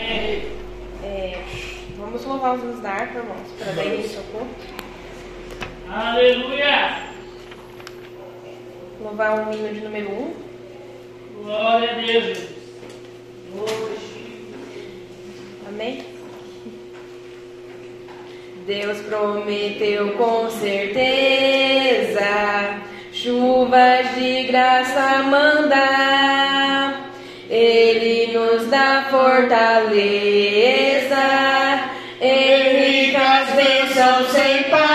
É, é, vamos louvar os narcos, da para irmãos. Parabéns, seu corpo. Aleluia! Louvar o hino de número 1. Um. Glória a Deus! Amém? Deus prometeu com certeza chuvas de graça mandar. Ele nos dá fortaleza, ele nas bênçãos sem paz.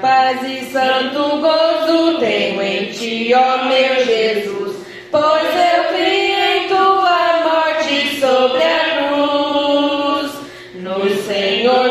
paz e santo gozo tenho em ti, ó meu Jesus, pois eu criei em tua morte sobre a cruz. No Senhor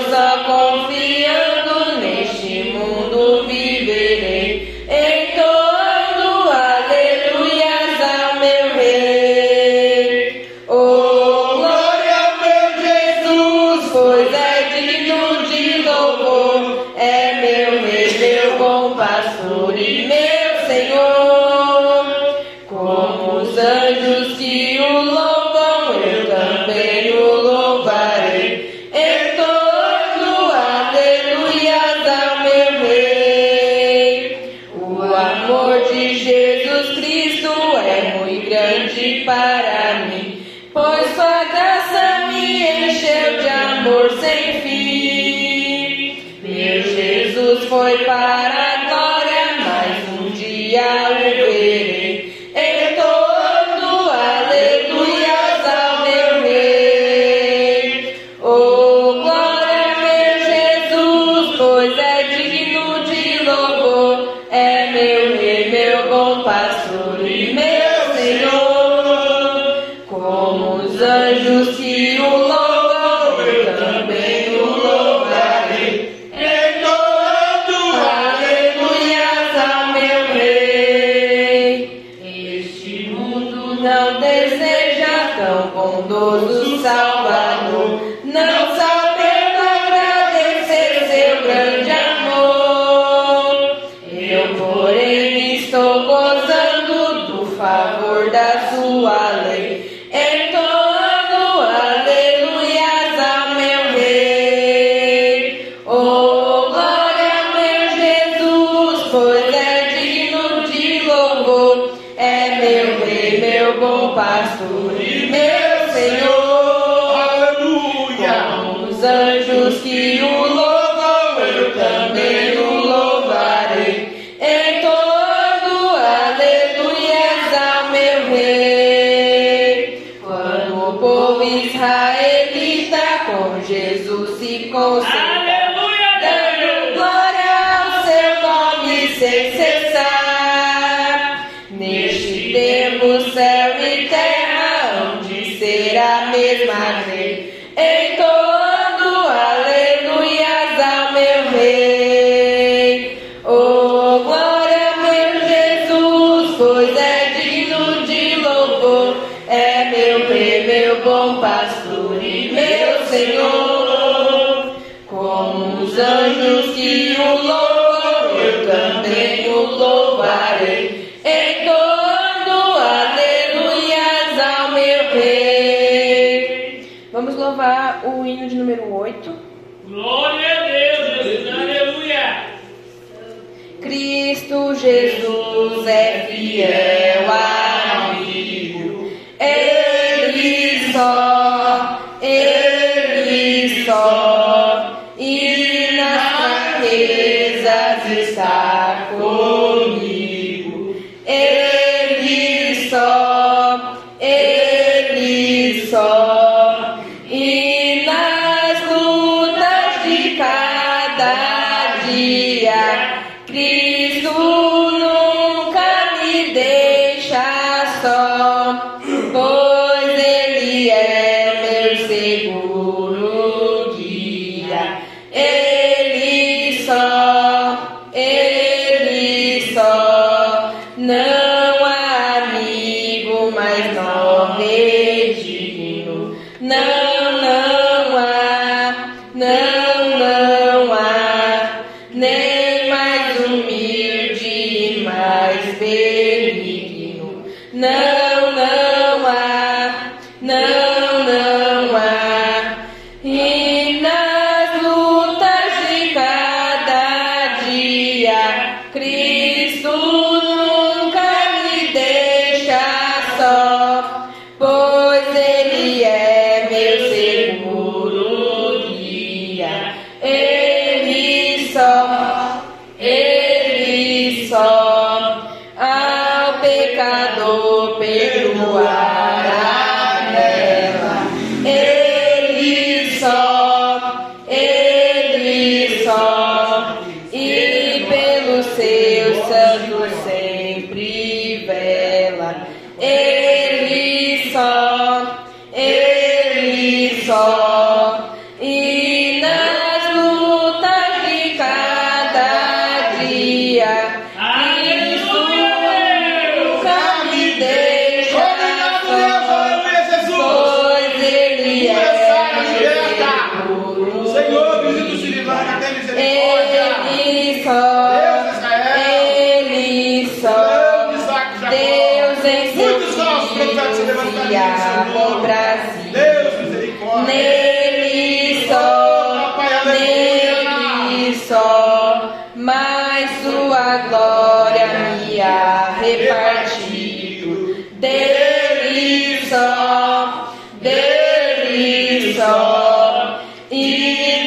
Senhor. Só, e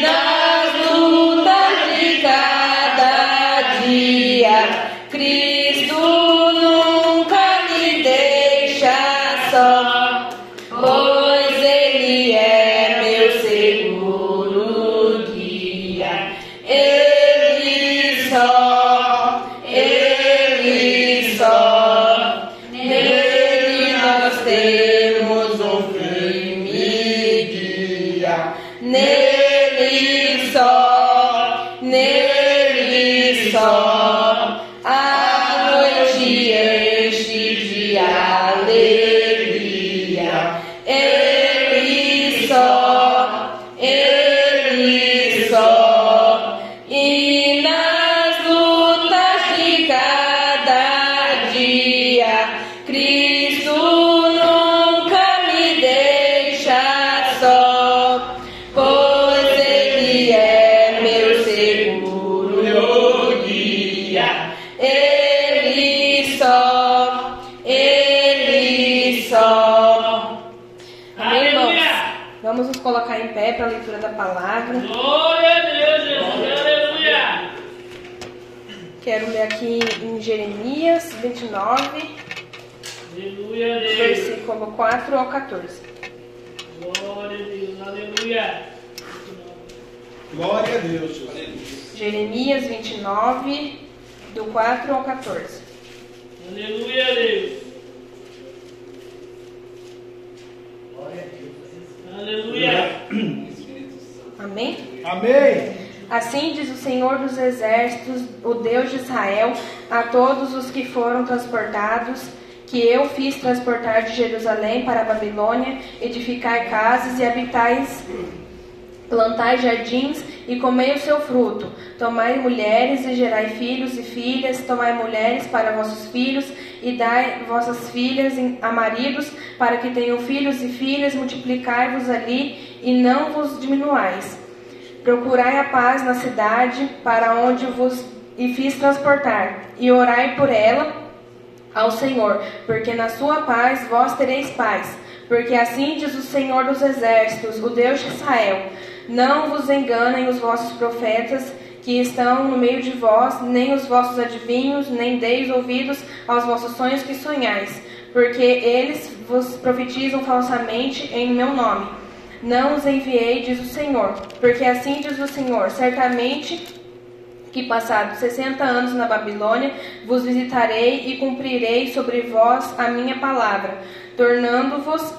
palavra. Glória a Deus, Jesus. Aleluia. Quero ler aqui em Jeremias 29, Aleluia Deus. versículo 4 ao 14. Glória a Deus. Aleluia. Glória a Deus, Jesus. Jeremias 29, do 4 ao 14. Aleluia a Deus. Aleluia. Amém? Amém. Assim diz o Senhor dos Exércitos, o Deus de Israel, a todos os que foram transportados, que eu fiz transportar de Jerusalém para a Babilônia, edificai casas e habitais, plantai jardins e comei o seu fruto. Tomai mulheres e gerai filhos e filhas, tomai mulheres para vossos filhos e dai vossas filhas a maridos, para que tenham filhos e filhas, multiplicai-vos ali e não vos diminuais. Procurai a paz na cidade para onde vos e fiz transportar, e orai por ela ao Senhor, porque na sua paz vós tereis paz. Porque assim diz o Senhor dos Exércitos, o Deus de Israel: Não vos enganem os vossos profetas que estão no meio de vós, nem os vossos adivinhos, nem deis ouvidos aos vossos sonhos que sonhais, porque eles vos profetizam falsamente em meu nome. Não os enviei, diz o Senhor, porque assim diz o Senhor: certamente que passados sessenta anos na Babilônia, vos visitarei e cumprirei sobre vós a minha palavra, tornando-vos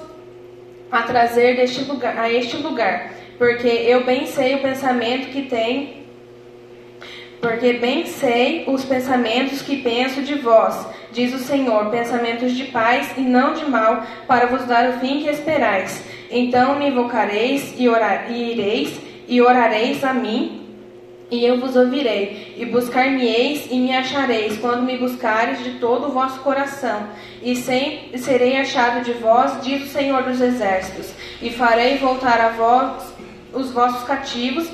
a trazer deste lugar, a este lugar, porque eu bem sei o pensamento que tem, porque bem sei os pensamentos que penso de vós, diz o Senhor, pensamentos de paz e não de mal, para vos dar o fim que esperais. Então me invocareis e, orar, e ireis e orareis a mim, e eu vos ouvirei, e buscar-me-eis e me achareis, quando me buscareis de todo o vosso coração. E sem, serei achado de vós, diz o Senhor dos Exércitos, e farei voltar a vós os vossos cativos,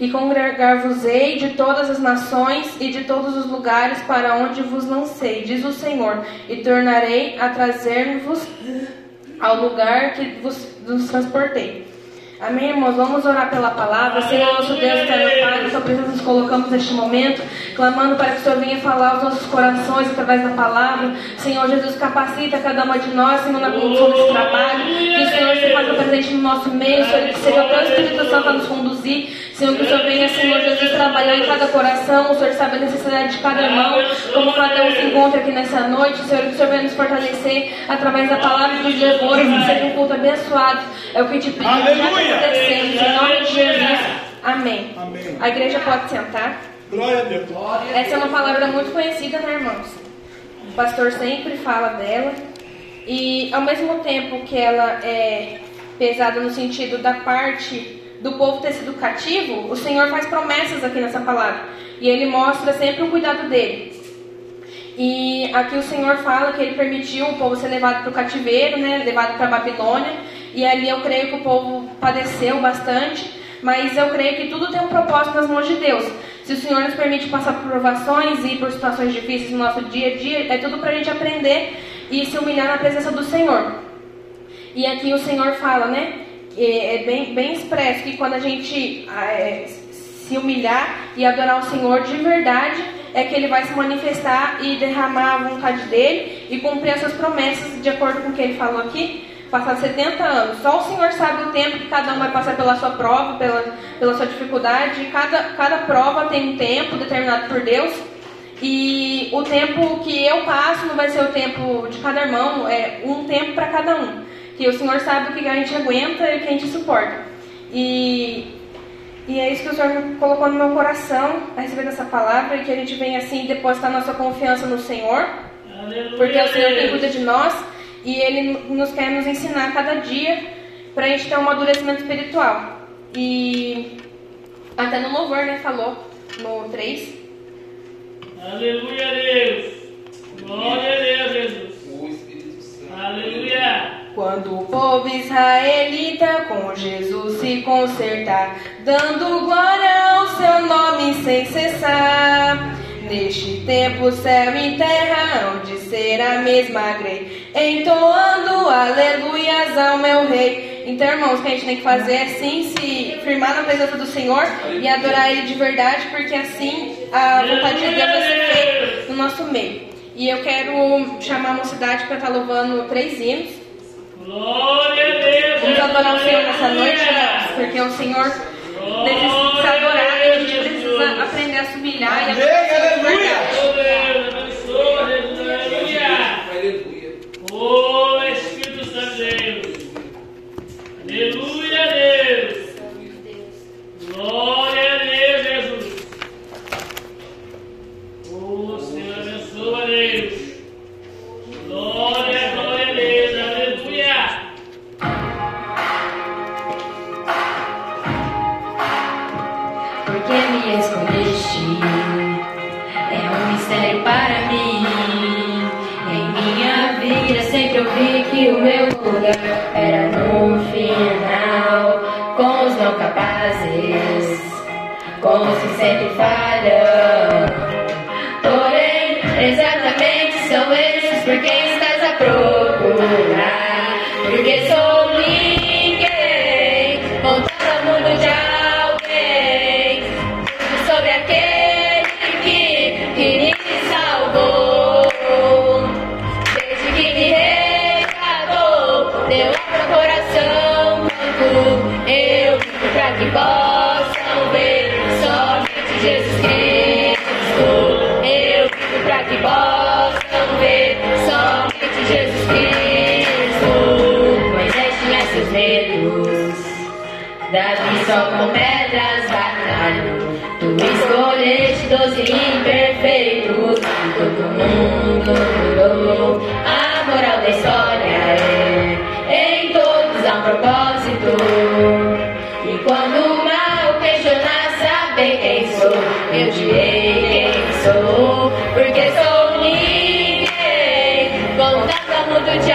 e congregar-vos-ei de todas as nações e de todos os lugares para onde vos lancei, diz o Senhor, e tornarei a trazer-vos ao lugar que vos, transportei. Amém, irmãos? Vamos orar pela palavra. Senhor, nosso Deus, eterno Pai, sua presença nos colocamos neste momento, clamando para que o Senhor venha falar aos nossos corações através da palavra. Senhor Jesus, capacita cada uma de nós, Senhor, na condução desse trabalho. Que o Senhor se faça presente no nosso meio, Senhor, que seja o teu Espírito Santo a nos conduzir. Senhor, que o Senhor venha, Senhor Jesus, trabalhar em cada coração. O Senhor sabe a necessidade de cada irmão. Como Mateus se encontra aqui nessa noite, Senhor, que o Senhor venha nos fortalecer através da palavra e dos louvores. Que seja um culto abençoado. É o que te pedimos. Já Aleluia. Em nome de Jesus. Amém. Amém. A igreja pode sentar. Glória a Deus. Essa é uma palavra muito conhecida, né, irmãos? O pastor sempre fala dela. E ao mesmo tempo que ela é pesada no sentido da parte do povo ter sido cativo, o Senhor faz promessas aqui nessa palavra. E ele mostra sempre o cuidado dele. E aqui o Senhor fala que ele permitiu o povo ser levado para o cativeiro, né, levado para a Babilônia. E ali eu creio que o povo padeceu bastante, mas eu creio que tudo tem um propósito nas mãos de Deus. Se o Senhor nos permite passar por provações e por situações difíceis no nosso dia a dia, é tudo para a gente aprender e se humilhar na presença do Senhor. E aqui o Senhor fala, né? É bem, bem expresso que quando a gente ah, é, se humilhar e adorar o Senhor de verdade, é que Ele vai se manifestar e derramar a vontade dele e cumprir as suas promessas de acordo com o que Ele falou aqui. Passados 70 anos. Só o Senhor sabe o tempo que cada um vai passar pela sua prova, pela, pela sua dificuldade. Cada, cada prova tem um tempo determinado por Deus. E o tempo que eu passo não vai ser o tempo de cada irmão, é um tempo para cada um. Que o Senhor sabe o que a gente aguenta e o que a gente suporta. E, e é isso que o Senhor colocou no meu coração a receber dessa palavra e que a gente venha assim depositar nossa confiança no Senhor, Aleluia. porque é o Senhor Deus. cuida de nós e Ele nos quer nos ensinar cada dia para a gente ter um amadurecimento espiritual. E até no louvor, né, falou no 3. Aleluia, Deus. Glória a Deus, Jesus. O Espírito Santo. Aleluia. Quando o povo israelita com Jesus se consertar, dando glória ao seu nome sem cessar. Neste tempo, céu e terra hão de ser a mesma grei, entoando aleluias ao meu rei. Então, irmãos, o que a gente tem que fazer é sim se firmar na presença do Senhor e adorar Ele de verdade, porque assim a vontade de Deus vai ser feita no nosso meio. E eu quero chamar a mocidade para estar tá louvando três hinos. Vamos adorar o Senhor nessa noite, né? porque o Senhor necessita adorar e A gente precisa aprender a se humilhar e a Aleluia. meu lugar era no final com os não capazes, com os que sempre falham. Porém, exatamente são esses por quem estás a procurar, porque sou como pedras batalho. Tu escolheste doze imperfeitos, todo mundo mudou. A moral da história é: em todos há um propósito. E quando o mal questionar, saber quem sou, eu direi quem sou, porque sou ninguém. Contato ao mundo de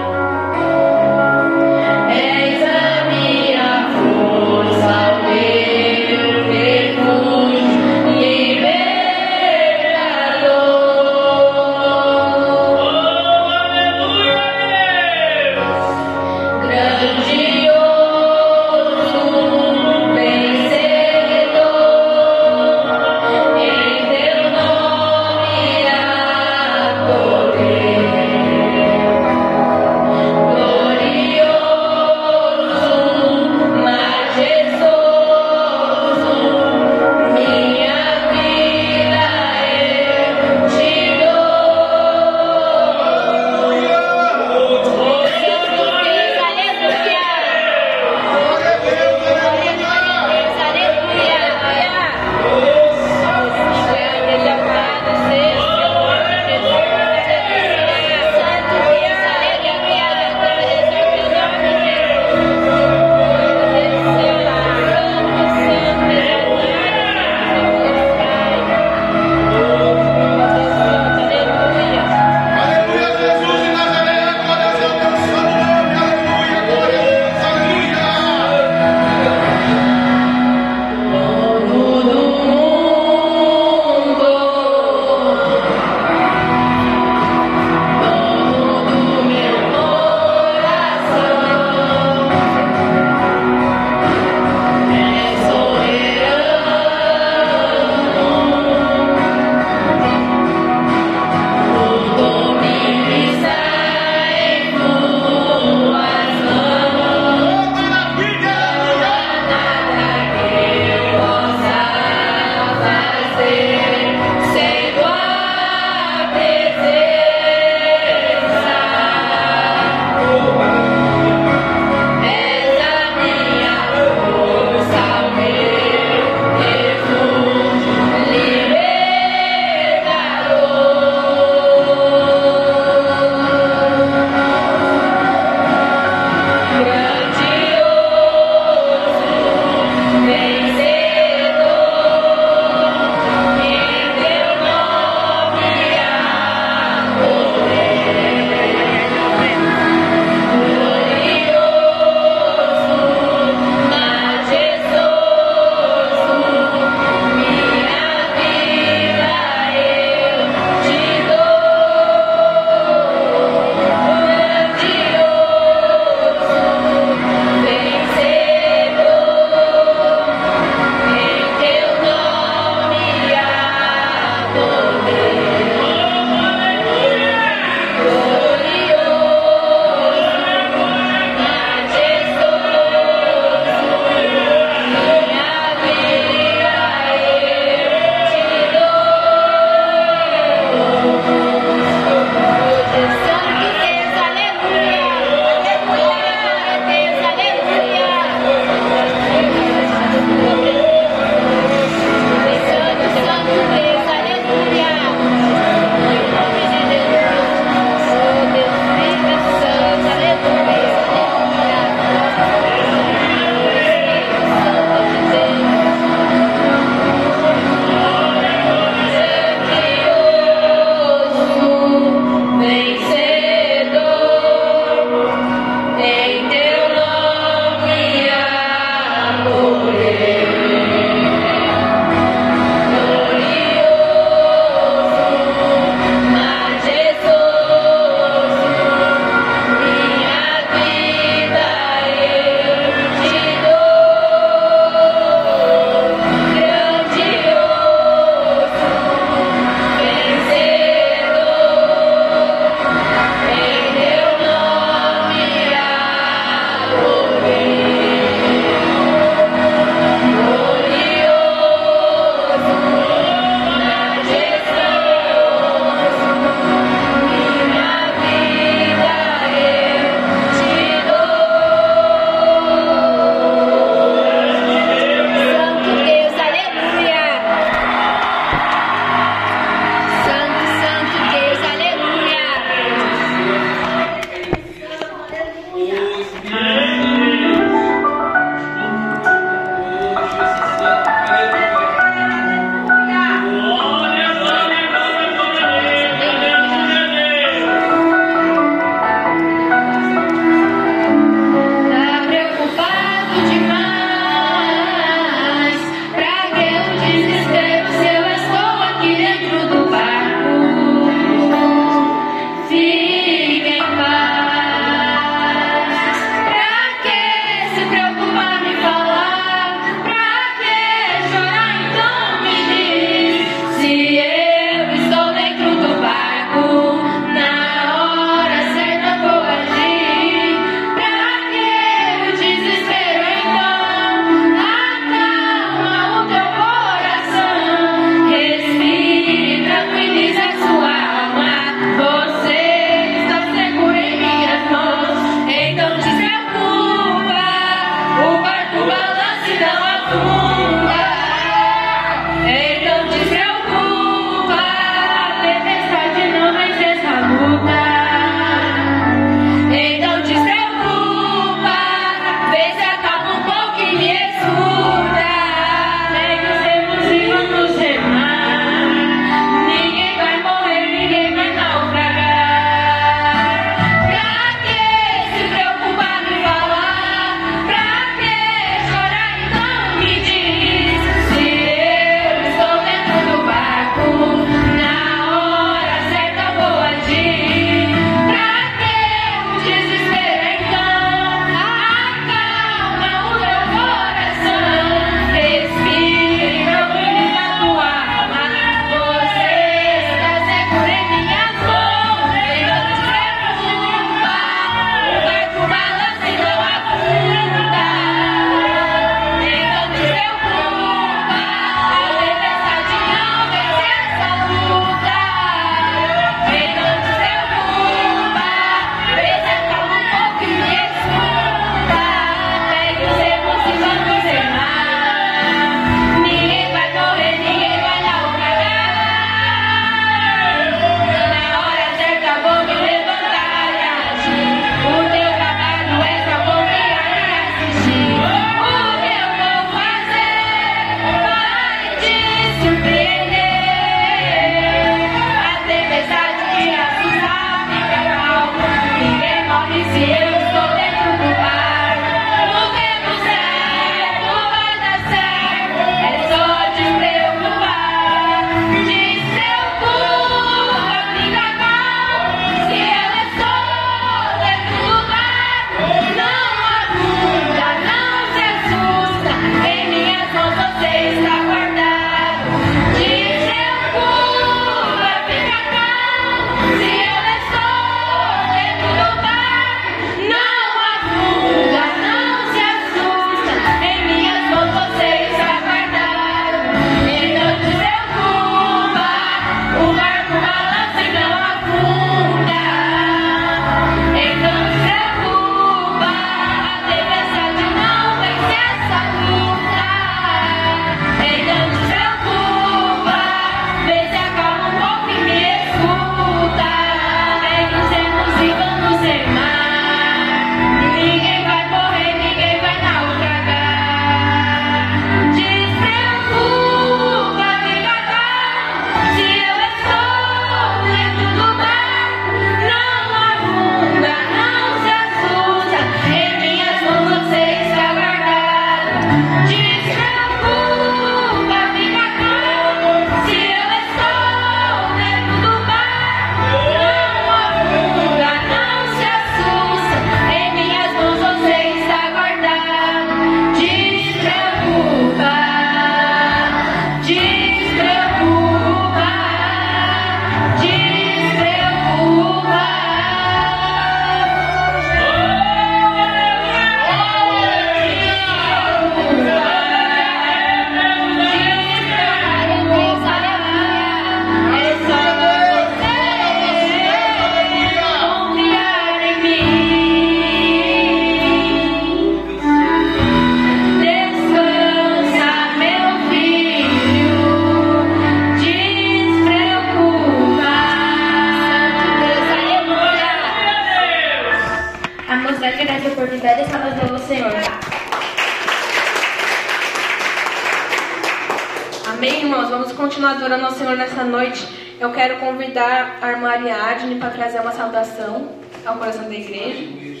convidar a irmã Ariadne para trazer uma saudação ao coração da igreja.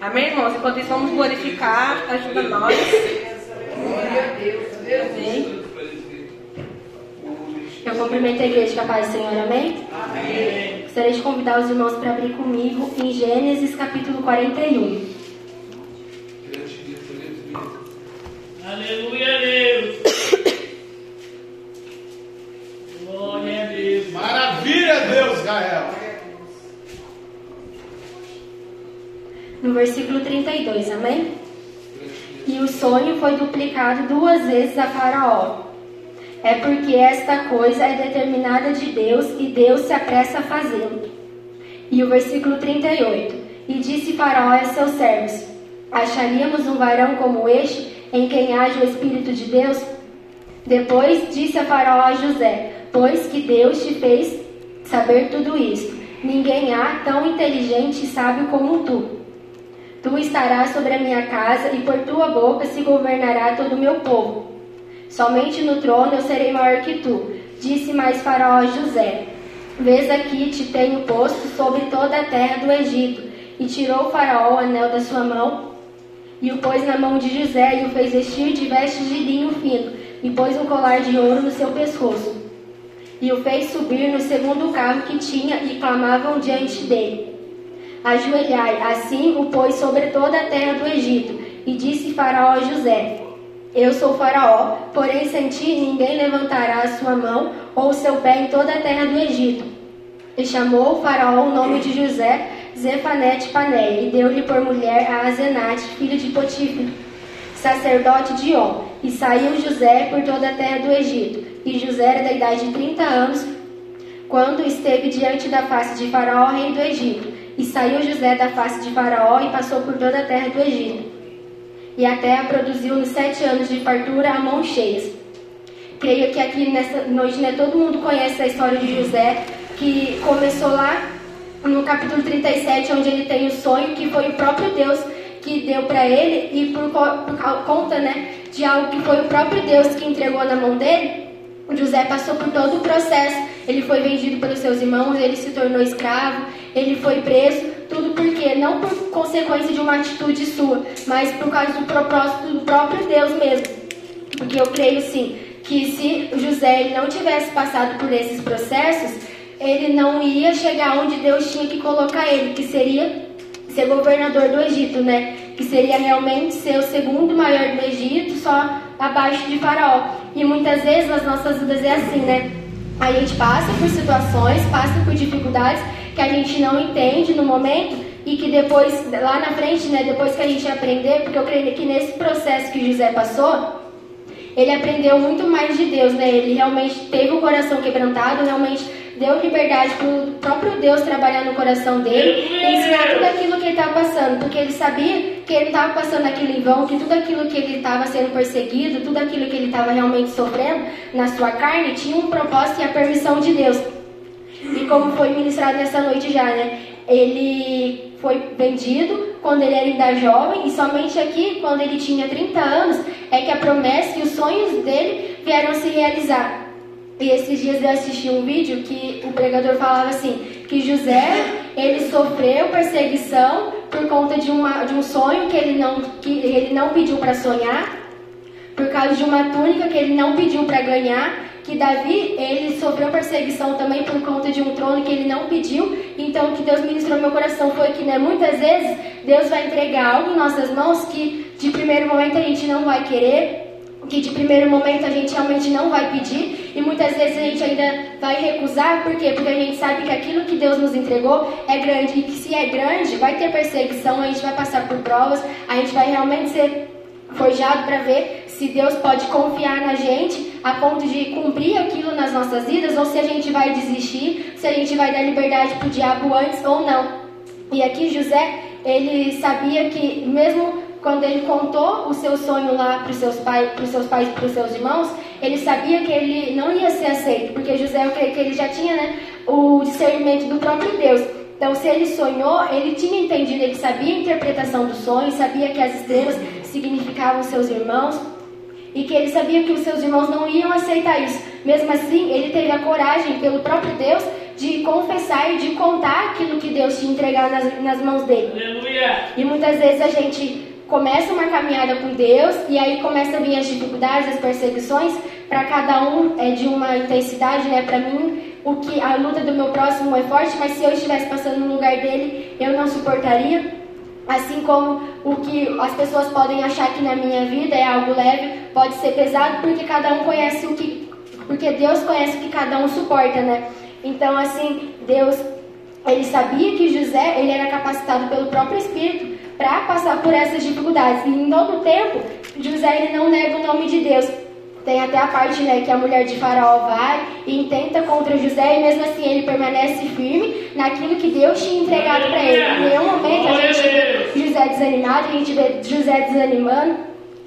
Amém, irmãos? Enquanto isso, vamos glorificar. Ajuda nós. Amém. Eu cumprimento a igreja com a paz do Senhor, amém? Amém. Gostaria de convidar os irmãos para abrir comigo em Gênesis capítulo 41. Aleluia a Deus. Glória a Deus. Maravilha, Deus, Gael. No versículo 32, amém? E o sonho foi duplicado duas vezes a Faraó. É porque esta coisa é determinada de Deus e Deus se apressa a fazê-lo. E o versículo 38. E disse Faraó a seus servos: Acharíamos um varão como este, em quem haja o Espírito de Deus? Depois disse a Faraó a José: Pois que Deus te fez saber tudo isso. Ninguém há tão inteligente e sábio como tu. Tu estarás sobre a minha casa e por tua boca se governará todo o meu povo. Somente no trono eu serei maior que tu. Disse mais Faraó a José: Vês aqui te tenho posto sobre toda a terra do Egito. E tirou Faraó o anel da sua mão e o pôs na mão de José e o fez vestir de vestes de linho fino e pôs um colar de ouro no seu pescoço. E o fez subir no segundo carro que tinha e clamavam diante dele. Ajoelhai, assim o pôs sobre toda a terra do Egito. E disse Faraó a José: Eu sou Faraó, porém sem ti ninguém levantará a sua mão ou o seu pé em toda a terra do Egito. E chamou o Faraó o nome de José Zefanete Paneia, e deu-lhe por mulher a Azenate, filho de Potifar, sacerdote de On. E saiu José por toda a terra do Egito. E José era da idade de 30 anos, quando esteve diante da face de Faraó, rei do Egito. E saiu José da face de Faraó e passou por toda a terra do Egito. E a terra produziu nos sete anos de fartura a mãos cheias. Creio que aqui nessa noite né, todo mundo conhece a história de José, que começou lá no capítulo 37, onde ele tem o sonho que foi o próprio Deus que deu para ele, e por, por conta né, de algo que foi o próprio Deus que entregou na mão dele, José passou por todo o processo. Ele foi vendido pelos seus irmãos, ele se tornou escravo, ele foi preso, tudo porque não por consequência de uma atitude sua, mas por causa do propósito do próprio Deus mesmo. Porque eu creio sim que se José não tivesse passado por esses processos, ele não ia chegar onde Deus tinha que colocar ele, que seria ser governador do Egito, né? Que seria realmente ser o segundo maior do Egito, só abaixo de Faraó. E muitas vezes nas nossas vidas é assim, né? A gente passa por situações, passa por dificuldades que a gente não entende no momento e que depois, lá na frente, né? Depois que a gente aprender, porque eu creio que nesse processo que José passou, ele aprendeu muito mais de Deus, né? Ele realmente teve o coração quebrantado, realmente deu liberdade para o próprio Deus trabalhar no coração dele e ensinar tudo aquilo que ele estava passando, porque ele sabia que ele estava passando aquilo em vão, que tudo aquilo que ele estava sendo perseguido, tudo aquilo que ele estava realmente sofrendo na sua carne tinha um propósito e a permissão de Deus. E como foi ministrado nessa noite já, né? Ele foi vendido quando ele era ainda jovem e somente aqui, quando ele tinha 30 anos, é que a promessa e os sonhos dele vieram se realizar. E esses dias eu assisti um vídeo que o pregador falava assim, que José, ele sofreu perseguição por conta de, uma, de um sonho que ele não, que ele não pediu para sonhar, por causa de uma túnica que ele não pediu para ganhar, que Davi, ele sofreu perseguição também por conta de um trono que ele não pediu. Então, o que Deus ministrou no meu coração foi que, né, muitas vezes, Deus vai entregar algo em nossas mãos que, de primeiro momento, a gente não vai querer, que de primeiro momento a gente realmente não vai pedir e muitas vezes a gente ainda vai recusar, por quê? Porque a gente sabe que aquilo que Deus nos entregou é grande e que se é grande, vai ter perseguição, a gente vai passar por provas, a gente vai realmente ser forjado para ver se Deus pode confiar na gente a ponto de cumprir aquilo nas nossas vidas ou se a gente vai desistir, se a gente vai dar liberdade para o diabo antes ou não. E aqui José, ele sabia que mesmo quando ele contou o seu sonho lá para os seus pais, para os seus pais, para os seus irmãos, ele sabia que ele não ia ser aceito, porque José, eu creio que ele já tinha, né, o discernimento do próprio Deus. Então, se ele sonhou, ele tinha entendido, ele sabia a interpretação do sonho, sabia que as estrelas significavam seus irmãos e que ele sabia que os seus irmãos não iam aceitar isso. Mesmo assim, ele teve a coragem, pelo próprio Deus, de confessar e de contar aquilo que Deus tinha entregado nas, nas mãos dele. Aleluia. E muitas vezes a gente começa uma caminhada com Deus e aí começa a vir as dificuldades, as perseguições, para cada um é de uma intensidade, né? Para mim, o que a luta do meu próximo é forte, mas se eu estivesse passando no lugar dele, eu não suportaria. Assim como o que as pessoas podem achar que na minha vida é algo leve, pode ser pesado, porque cada um conhece o que. Porque Deus conhece o que cada um suporta, né? Então, assim, Deus, ele sabia que José, ele era capacitado pelo próprio Espírito para passar por essas dificuldades. E em todo tempo, José, ele não nega o nome de Deus. Tem até a parte né, que a mulher de Faraó vai e intenta contra José, e mesmo assim ele permanece firme naquilo que Deus tinha entregado para ele. Em nenhum momento a gente vê José desanimado, a gente vê José desanimando,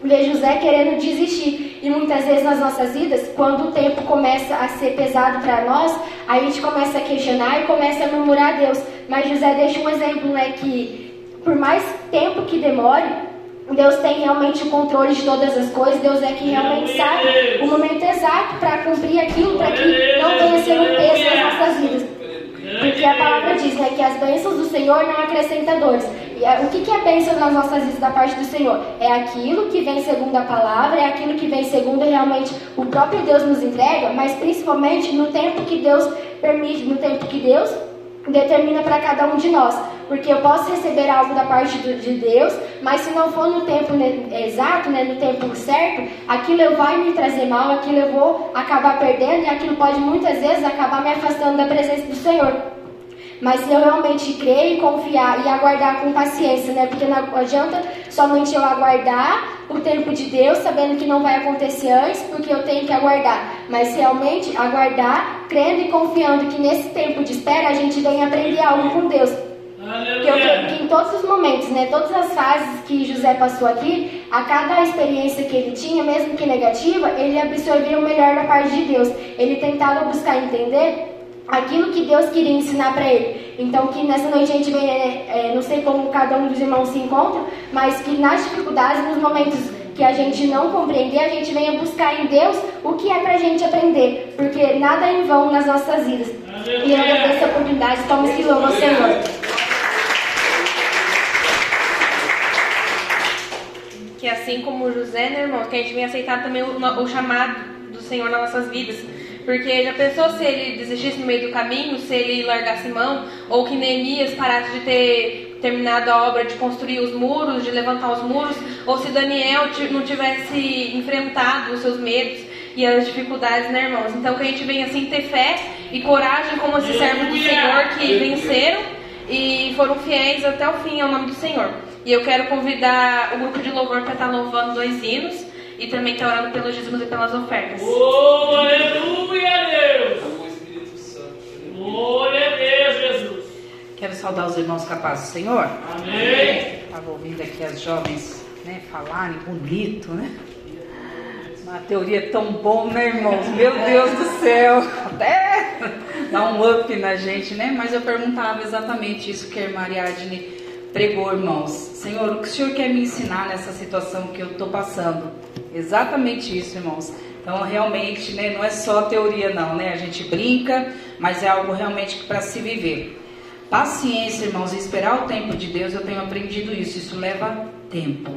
vê José querendo desistir. E muitas vezes nas nossas vidas, quando o tempo começa a ser pesado para nós, a gente começa a questionar e começa a murmurar a Deus. Mas José deixa um exemplo, né, que por mais tempo que demore, Deus tem realmente o controle de todas as coisas, Deus é que realmente sabe o momento exato para cumprir aquilo, para que não venha a ser um peso nas nossas vidas. Porque a palavra diz né, que as bênçãos do Senhor não acrescentam dores. E é- o que, que é bênção nas nossas vidas da parte do Senhor? É aquilo que vem segundo a palavra, é aquilo que vem segundo realmente o próprio Deus nos entrega, mas principalmente no tempo que Deus permite, no tempo que Deus determina para cada um de nós. Porque eu posso receber algo da parte de Deus, mas se não for no tempo exato, né, no tempo certo, aquilo vai me trazer mal, aquilo eu vou acabar perdendo e aquilo pode muitas vezes acabar me afastando da presença do Senhor. Mas se eu realmente crer e confiar e aguardar com paciência, né? Porque não adianta somente eu aguardar o tempo de Deus, sabendo que não vai acontecer antes, porque eu tenho que aguardar. Mas realmente aguardar, crendo e confiando que nesse tempo de espera a gente vem aprender algo com Deus. Porque eu que em todos os momentos, né, todas as fases que José passou aqui, a cada experiência que ele tinha, mesmo que negativa, ele absorvia o melhor da parte de Deus. Ele tentava buscar entender aquilo que Deus queria ensinar para ele. Então que nessa noite a gente vem, né, é, não sei como cada um dos irmãos se encontra, mas que nas dificuldades, nos momentos que a gente não compreender, a gente venha buscar em Deus o que é pra gente aprender, porque nada é em vão nas nossas vidas. E eu agradeço a oportunidade, toma esse louvo ao Senhor. Que assim como José, né, irmão, que a gente vem aceitar também o, o chamado do Senhor nas nossas vidas. Porque já pensou se ele desistisse no meio do caminho, se ele largasse mão, ou que Neemias parasse de ter terminado a obra de construir os muros, de levantar os muros, ou se Daniel não tivesse enfrentado os seus medos e as dificuldades, né, irmãos? Então que a gente venha assim ter fé e coragem como esses servos do Senhor que venceram e foram fiéis até o fim ao nome do Senhor. E eu quero convidar o grupo de louvor para estar louvando dois hinos e também estar orando pelos dízimos e pelas ofertas. Oh, aleluia, Deus. Glória a Deus, Jesus. Quero saudar os irmãos paz do Senhor. Amém. Estava ouvindo aqui as jovens né, falarem bonito, né? Uma teoria tão bom, né, irmãos? Meu Deus do céu! Até dá um up na gente, né? Mas eu perguntava exatamente isso que a irmã Ariadne pregou, irmãos. Senhor, o que o Senhor quer me ensinar nessa situação que eu estou passando? Exatamente isso, irmãos. Então, realmente, né, não é só teoria, não, né? A gente brinca, mas é algo realmente para se viver. Paciência, irmãos, e esperar o tempo de Deus, eu tenho aprendido isso. Isso leva tempo,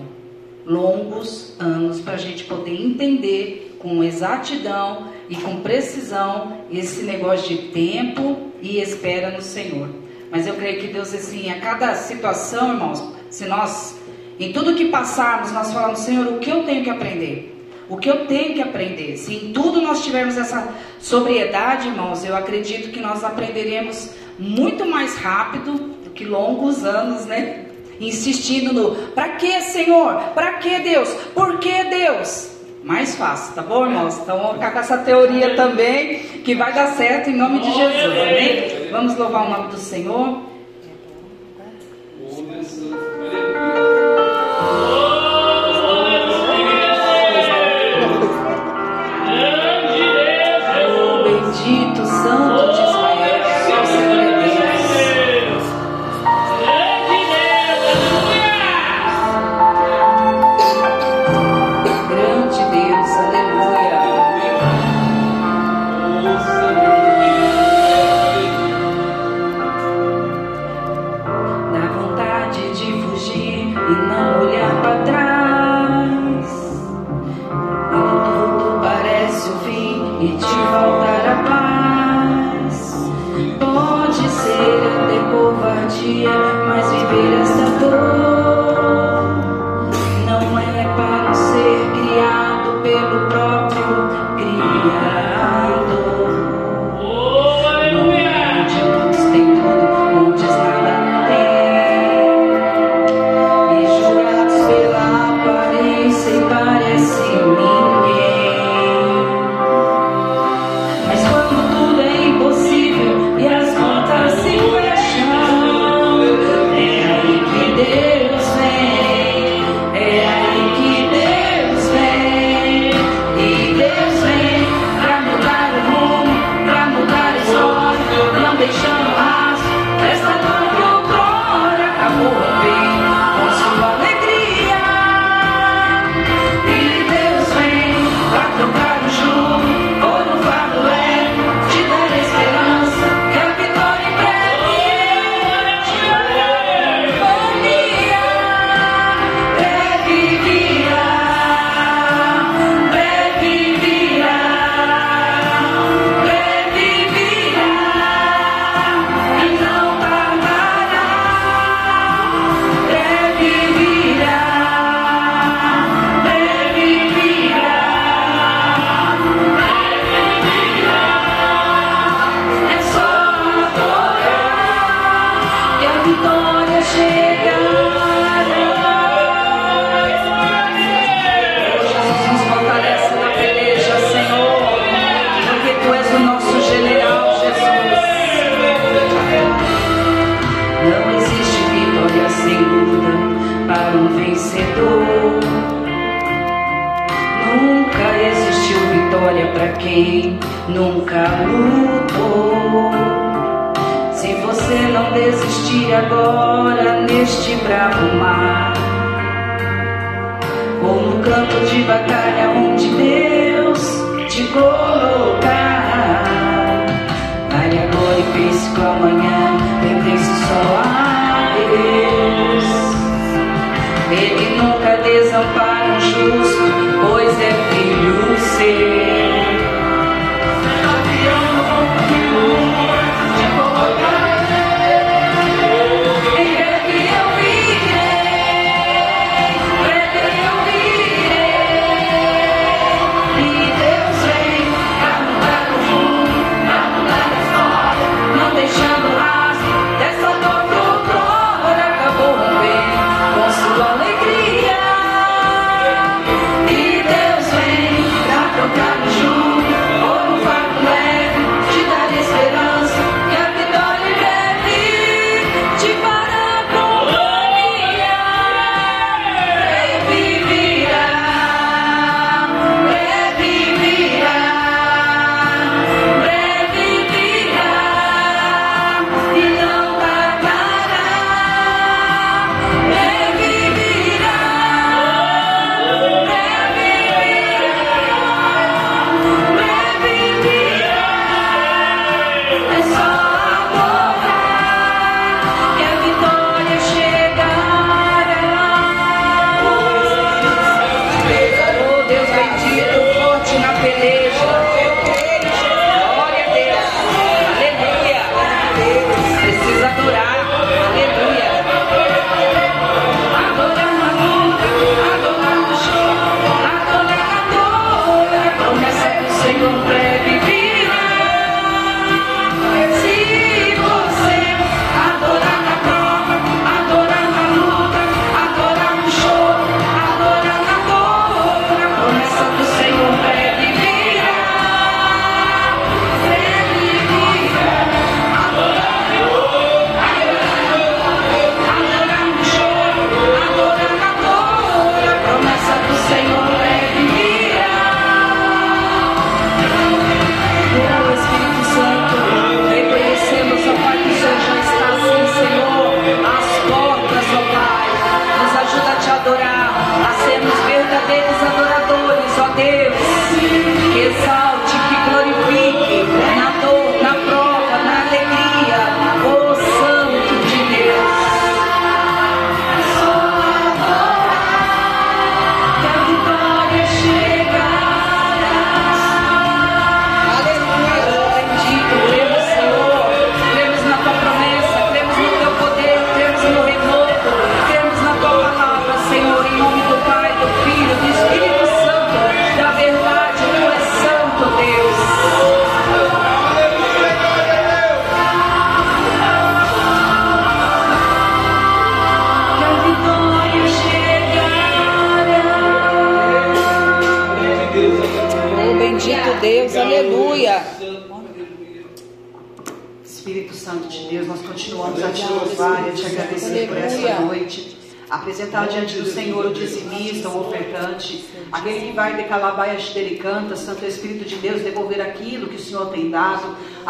longos anos, para a gente poder entender com exatidão e com precisão esse negócio de tempo e espera no Senhor. Mas eu creio que Deus, assim, a cada situação, irmãos, se nós, em tudo que passarmos, nós falamos, Senhor, o que eu tenho que aprender? O que eu tenho que aprender? Se em tudo nós tivermos essa sobriedade, irmãos, eu acredito que nós aprenderemos muito mais rápido do que longos anos, né? Insistindo no para que, Senhor? Para que, Deus? Por que, Deus? Mais fácil, tá bom, irmãos? Então vamos ficar com essa teoria também, que vai dar certo em nome de Jesus, amém? Vamos louvar o nome do Senhor. Grande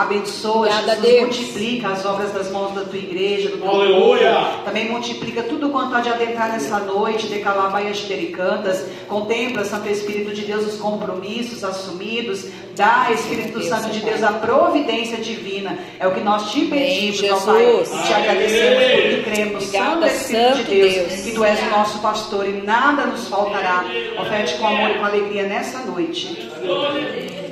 Abençoa, Obrigada, Jesus, Deus. multiplica as obras das mãos da tua igreja, do teu Aleluia. povo. Também multiplica tudo quanto há de adentrar nessa noite, decalar baias dele cantas. Contempla, Santo Espírito de Deus, os compromissos assumidos. Dá, Espírito Santo de Deus, a providência divina. É o que nós te pedimos, ó Pai. Jesus. E te agradecemos porque cremos, Obrigada, Santo Espírito Santo de Deus, Deus. que Tu és o nosso pastor e nada nos faltará. Oferte com amor e com alegria nessa noite. Te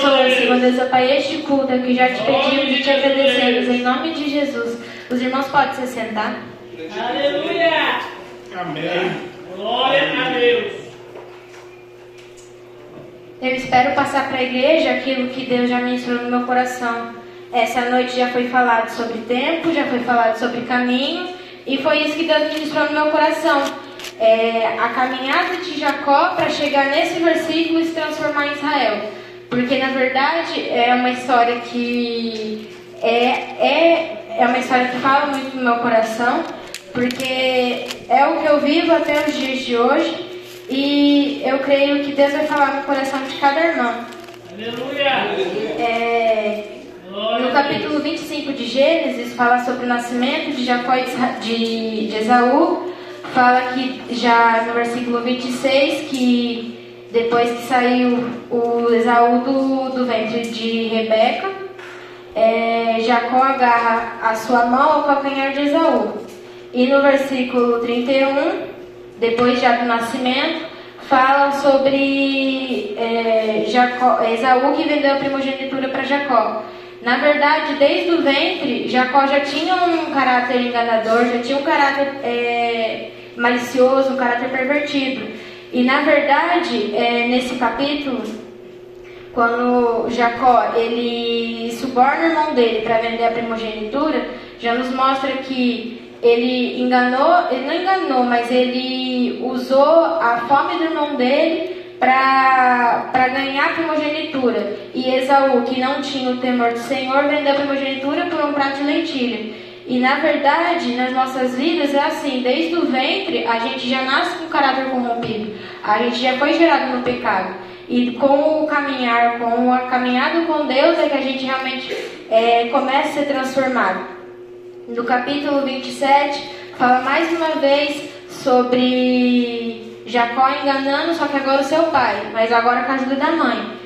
pessoas, segundo essa paiês este culta, que já te pedimos e te agradecemos, em nome de Jesus. Os irmãos podem se sentar. Aleluia! Amém. Glória a Deus. Eu espero passar para a igreja aquilo que Deus já ministrou no meu coração. Essa noite já foi falado sobre tempo, já foi falado sobre caminho, e foi isso que Deus ministrou no meu coração. É, a caminhada de Jacó para chegar nesse versículo e se transformar em Israel. Porque na verdade é uma história que é, é, é uma história que fala muito no meu coração, porque é o que eu vivo até os dias de hoje e eu creio que Deus vai falar no coração de cada irmão. Aleluia. É, no capítulo 25 de Gênesis, fala sobre o nascimento de Jacó e de, de Esaú. Fala que já no versículo 26 que depois que saiu o Esaú do, do ventre de Rebeca, é, Jacó agarra a sua mão ao calcanhar de Esaú. E no versículo 31, depois já do nascimento, fala sobre é, Jacó, Esaú que vendeu a primogenitura para Jacó. Na verdade, desde o ventre, Jacó já tinha um caráter enganador, já tinha um caráter é, malicioso, um caráter pervertido. E na verdade, é, nesse capítulo, quando Jacó ele suborna o irmão dele para vender a primogenitura, já nos mostra que ele enganou, ele não enganou, mas ele usou a fome do irmão dele para ganhar a primogenitura. E Esaú, que não tinha o temor do Senhor, vendeu a primogenitura por um prato de lentilha. E na verdade, nas nossas vidas é assim, desde o ventre a gente já nasce com caráter corrompido. A gente já foi gerado no pecado. E com o caminhar, com a caminhada com Deus é que a gente realmente é, começa a ser transformado. No capítulo 27, fala mais uma vez sobre Jacó enganando, só que agora o seu pai, mas agora com a ajuda da mãe.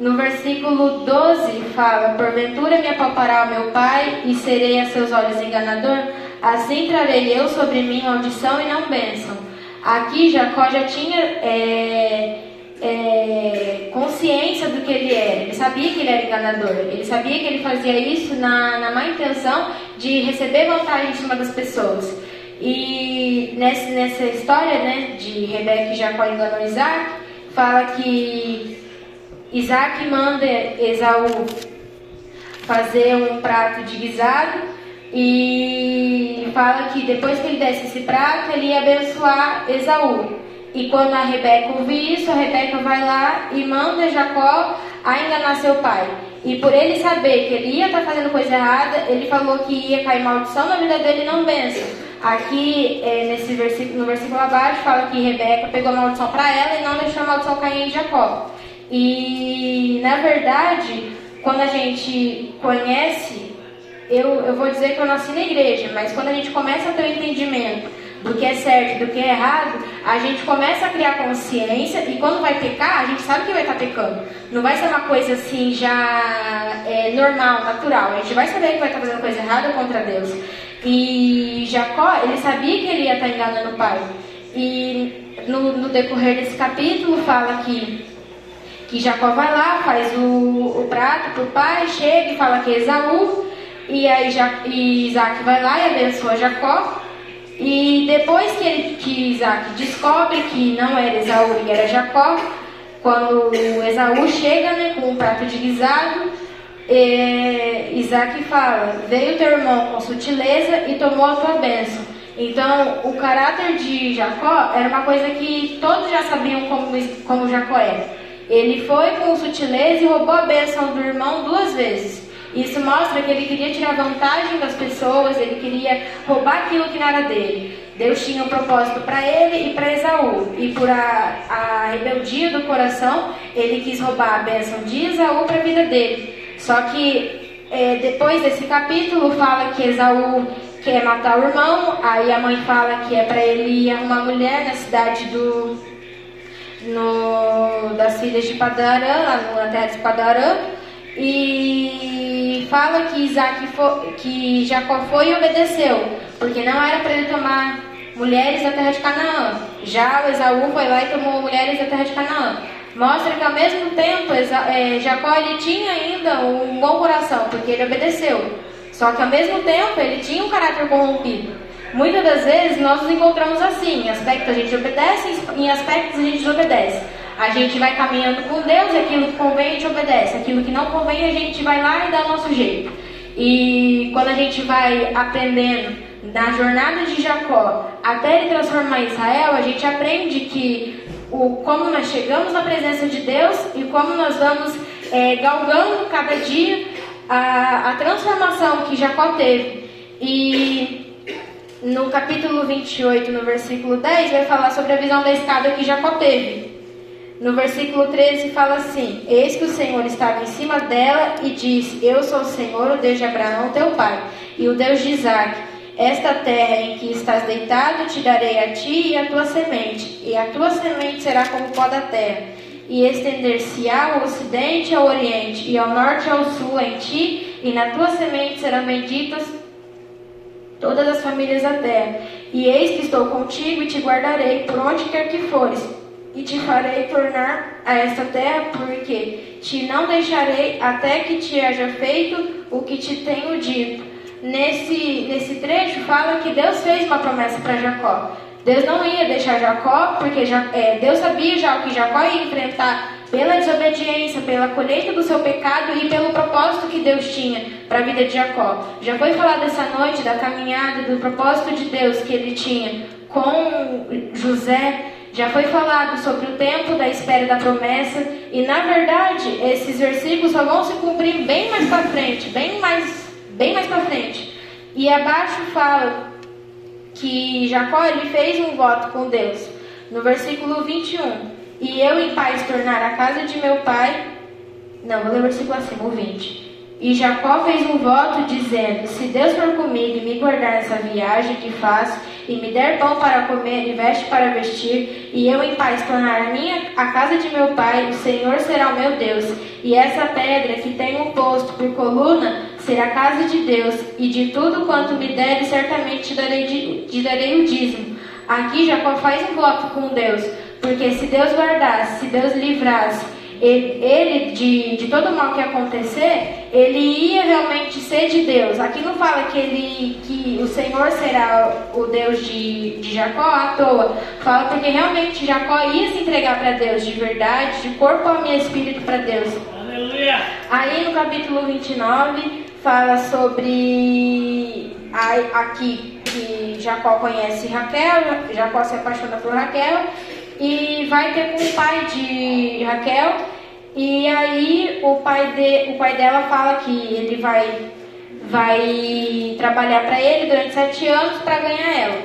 No versículo 12 fala: Porventura me apalpará o meu pai e serei a seus olhos enganador? Assim trarei eu sobre mim maldição e não bênção. Aqui Jacó já tinha é, é, consciência do que ele era. Ele sabia que ele era enganador. Ele sabia que ele fazia isso na, na má intenção de receber vantagem em cima das pessoas. E nessa, nessa história né, de Rebeca e Jacó enganando Isaac, fala que Isaac manda Esaú fazer um prato de guisado e fala que depois que ele desse esse prato, ele ia abençoar Esaú. E quando a Rebeca ouve isso, a Rebeca vai lá e manda Jacó a enganar seu pai. E por ele saber que ele ia estar fazendo coisa errada, ele falou que ia cair maldição na vida dele e não bênção. Aqui, é, nesse versículo, no versículo abaixo, fala que Rebeca pegou a maldição para ela e não deixou a maldição cair em Jacó. E, na verdade, quando a gente conhece, eu, eu vou dizer que eu nasci na igreja, mas quando a gente começa a ter o entendimento do que é certo e do que é errado, a gente começa a criar consciência e quando vai pecar, a gente sabe que vai estar pecando. Não vai ser uma coisa assim já é, normal, natural. A gente vai saber que vai estar fazendo coisa errada contra Deus. E Jacó, ele sabia que ele ia estar enganando o pai. E no, no decorrer desse capítulo fala que, que Jacó vai lá, faz o, o prato para o pai, chega e fala que é Esaú. E aí ja, e Isaac vai lá e abençoa Jacó. E depois que, ele, que Isaac descobre que não era Esaú e era Jacó, quando Esaú chega né, com um prato de guisado, é, Isaac fala: Veio teu irmão com sutileza e tomou a tua bênção. Então, o caráter de Jacó era uma coisa que todos já sabiam como, como Jacó era. Ele foi com sutileza e roubou a bênção do irmão duas vezes. Isso mostra que ele queria tirar vantagem das pessoas, ele queria roubar aquilo que não era dele. Deus tinha um propósito para ele e para Esaú. E por a, a rebeldia do coração, ele quis roubar a bênção de Esaú para a vida dele. Só que é, depois desse capítulo fala que Esaú quer matar o irmão, aí a mãe fala que é para ele ir arrumar mulher na cidade do no, das filhas de Padarã, lá na terra de Padarã, e fala que Isaac foi, que Jacó foi e obedeceu, porque não era para ele tomar mulheres da terra de Canaã. Já o Esaú foi lá e tomou mulheres da terra de Canaã mostra que ao mesmo tempo é, Jacó ele tinha ainda um bom coração, porque ele obedeceu. Só que ao mesmo tempo ele tinha um caráter corrompido. Muitas das vezes nós nos encontramos assim, em aspectos a gente obedece, em aspectos a gente desobedece. A gente vai caminhando com Deus, aquilo que convém a gente obedece, aquilo que não convém a gente vai lá e dá o nosso jeito. E quando a gente vai aprendendo na jornada de Jacó até ele transformar Israel, a gente aprende que o, como nós chegamos na presença de Deus e como nós vamos é, galgando cada dia a, a transformação que Jacó teve. E no capítulo 28, no versículo 10, vai falar sobre a visão da escada que Jacó teve. No versículo 13 fala assim: Eis que o Senhor estava em cima dela e disse: Eu sou o Senhor, o Deus de Abraão, teu pai, e o Deus de Isaac. Esta terra em que estás deitado te darei a ti e a tua semente, e a tua semente será como o pó da terra, e estender-se-á ao ocidente e ao oriente, e ao norte e ao sul em ti, e na tua semente serão benditas todas as famílias da terra. E eis que estou contigo e te guardarei por onde quer que fores, e te farei tornar a esta terra, porque te não deixarei até que te haja feito o que te tenho dito. Nesse, nesse trecho fala que Deus fez uma promessa para Jacó. Deus não ia deixar Jacó, porque é, Deus sabia já o que Jacó ia enfrentar pela desobediência, pela colheita do seu pecado e pelo propósito que Deus tinha para a vida de Jacó. Já foi falado essa noite da caminhada, do propósito de Deus que ele tinha com José. Já foi falado sobre o tempo da espera da promessa e na verdade esses versículos só vão se cumprir bem mais para frente, bem mais, bem mais para frente. E abaixo fala que Jacó ele fez um voto com Deus. No versículo 21, e eu em paz tornar a casa de meu pai. Não, vou ler o versículo acima, o 20. E Jacó fez um voto dizendo: Se Deus for comigo e me guardar nessa viagem que faço, e me der pão para comer e veste para vestir, e eu em paz tornar a minha a casa de meu pai, o Senhor será o meu Deus. E essa pedra que tenho posto por coluna será a casa de Deus, e de tudo quanto me der, certamente te darei, te darei o dízimo. Aqui Jacó faz um voto com Deus, porque se Deus guardasse, se Deus livrasse, ele, ele, de, de todo o mal que acontecer, ele ia realmente ser de Deus. Aqui não fala que, ele, que o Senhor será o Deus de, de Jacó à toa. Fala porque realmente Jacó ia se entregar para Deus de verdade, de corpo, alma e espírito para Deus. Aleluia. Aí no capítulo 29 fala sobre aqui que Jacó conhece Raquel, Jacó se apaixona por Raquel e vai ter com o pai de Raquel. E aí o pai, de, o pai dela fala que ele vai, vai trabalhar para ele durante sete anos para ganhar ela.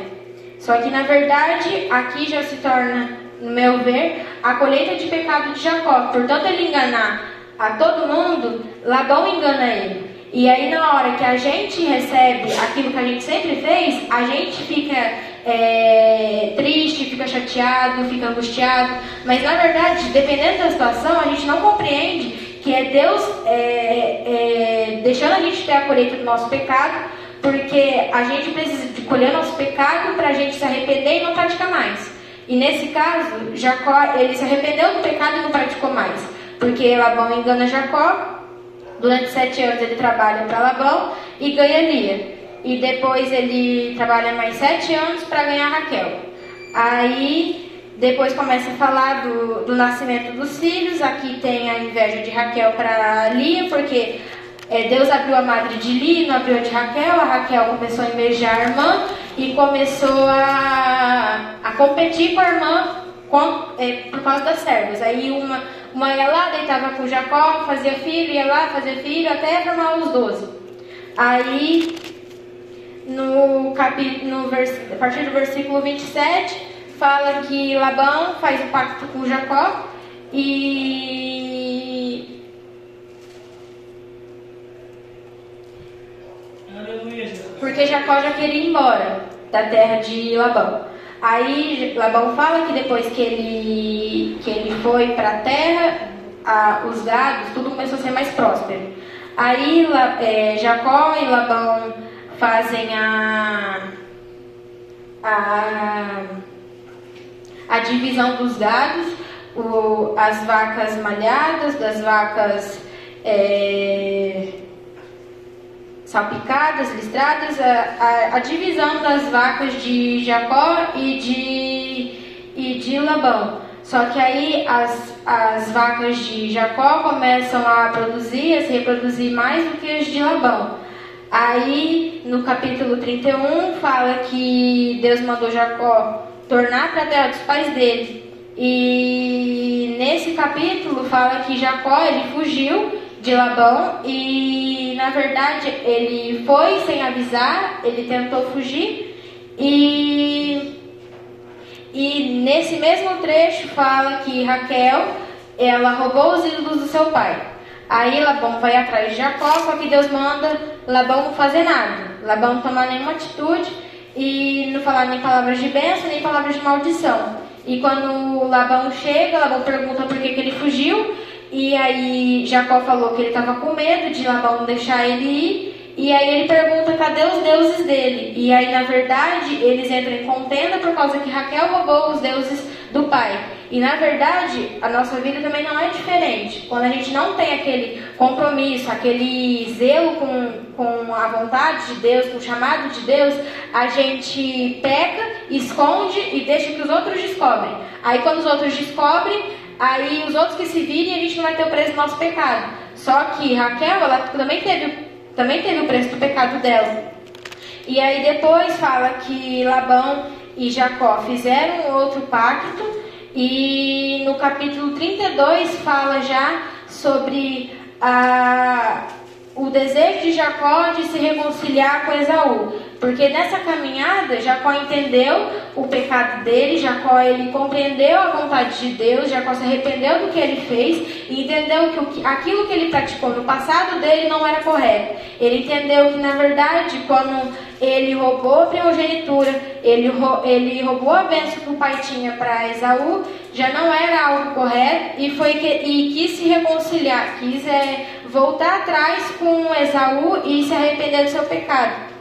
Só que na verdade aqui já se torna, no meu ver, a colheita de pecado de Jacó. Portanto, ele enganar a todo mundo, Labão engana ele. E aí na hora que a gente recebe aquilo que a gente sempre fez, a gente fica é, triste, fica chateado, fica angustiado. Mas na verdade, dependendo da situação, a gente não compreende que é Deus é, é, deixando a gente ter a colheita do nosso pecado, porque a gente precisa de colher nosso pecado para a gente se arrepender e não praticar mais. E nesse caso, Jacó, ele se arrependeu do pecado e não praticou mais. Porque Labão engana Jacó, durante sete anos ele trabalha para Labão e ganha Lia. E depois ele trabalha mais sete anos para ganhar Raquel. Aí depois começa a falar do, do nascimento dos filhos. Aqui tem a inveja de Raquel para Lia, porque é, Deus abriu a madre de Lia não abriu a de Raquel. A Raquel começou a invejar a irmã e começou a, a competir com a irmã com, é, por causa das servas. Aí uma, uma ia lá, deitava com Jacó, fazia filho, ia lá, fazia filho, até formar os doze. Aí no, capi, no vers, a partir do versículo 27, fala que Labão faz o pacto com Jacó e. Porque Jacó já queria ir embora da terra de Labão. Aí Labão fala que depois que ele, que ele foi para a terra, a, os gados, tudo começou a ser mais próspero. Aí é, Jacó e Labão fazem a, a, a divisão dos gados, o, as vacas malhadas, das vacas é, salpicadas, listradas, a, a, a, divisão das vacas de Jacó e de, e de Labão. Só que aí as, as vacas de Jacó começam a produzir, a se reproduzir mais do que as de Labão. Aí, no capítulo 31, fala que Deus mandou Jacó tornar para a terra dos pais dele. E nesse capítulo fala que Jacó ele fugiu de Labão e na verdade ele foi sem avisar, ele tentou fugir e e nesse mesmo trecho fala que Raquel ela roubou os ídolos do seu pai. Aí Labão vai atrás de Jacó, só que Deus manda Labão não fazer nada. Labão não tomar nenhuma atitude e não falar nem palavras de bênção, nem palavras de maldição. E quando Labão chega, Labão pergunta por que, que ele fugiu. E aí Jacó falou que ele estava com medo de Labão deixar ele ir. E aí ele pergunta cadê os deuses dele. E aí, na verdade, eles entram em contenda por causa que Raquel roubou os deuses do pai. E na verdade, a nossa vida também não é diferente. Quando a gente não tem aquele compromisso, aquele zelo com, com a vontade de Deus, com o chamado de Deus, a gente peca, esconde e deixa que os outros descobrem. Aí quando os outros descobrem, aí os outros que se virem, a gente não vai ter o preço do nosso pecado. Só que Raquel, ela também teve, também teve o preço do pecado dela. E aí depois fala que Labão e Jacó fizeram outro pacto e no capítulo 32 fala já sobre a, o desejo de Jacó de se reconciliar com Esaú. Porque nessa caminhada, Jacó entendeu o pecado dele, Jacó ele compreendeu a vontade de Deus, Jacó se arrependeu do que ele fez e entendeu que aquilo que ele praticou no passado dele não era correto. Ele entendeu que, na verdade, quando ele roubou a primogenitura, ele, ele roubou a bênção que o pai tinha para Esaú, já não era algo correto e, foi que, e quis se reconciliar, quis é, voltar atrás com Esaú e se arrepender do seu pecado.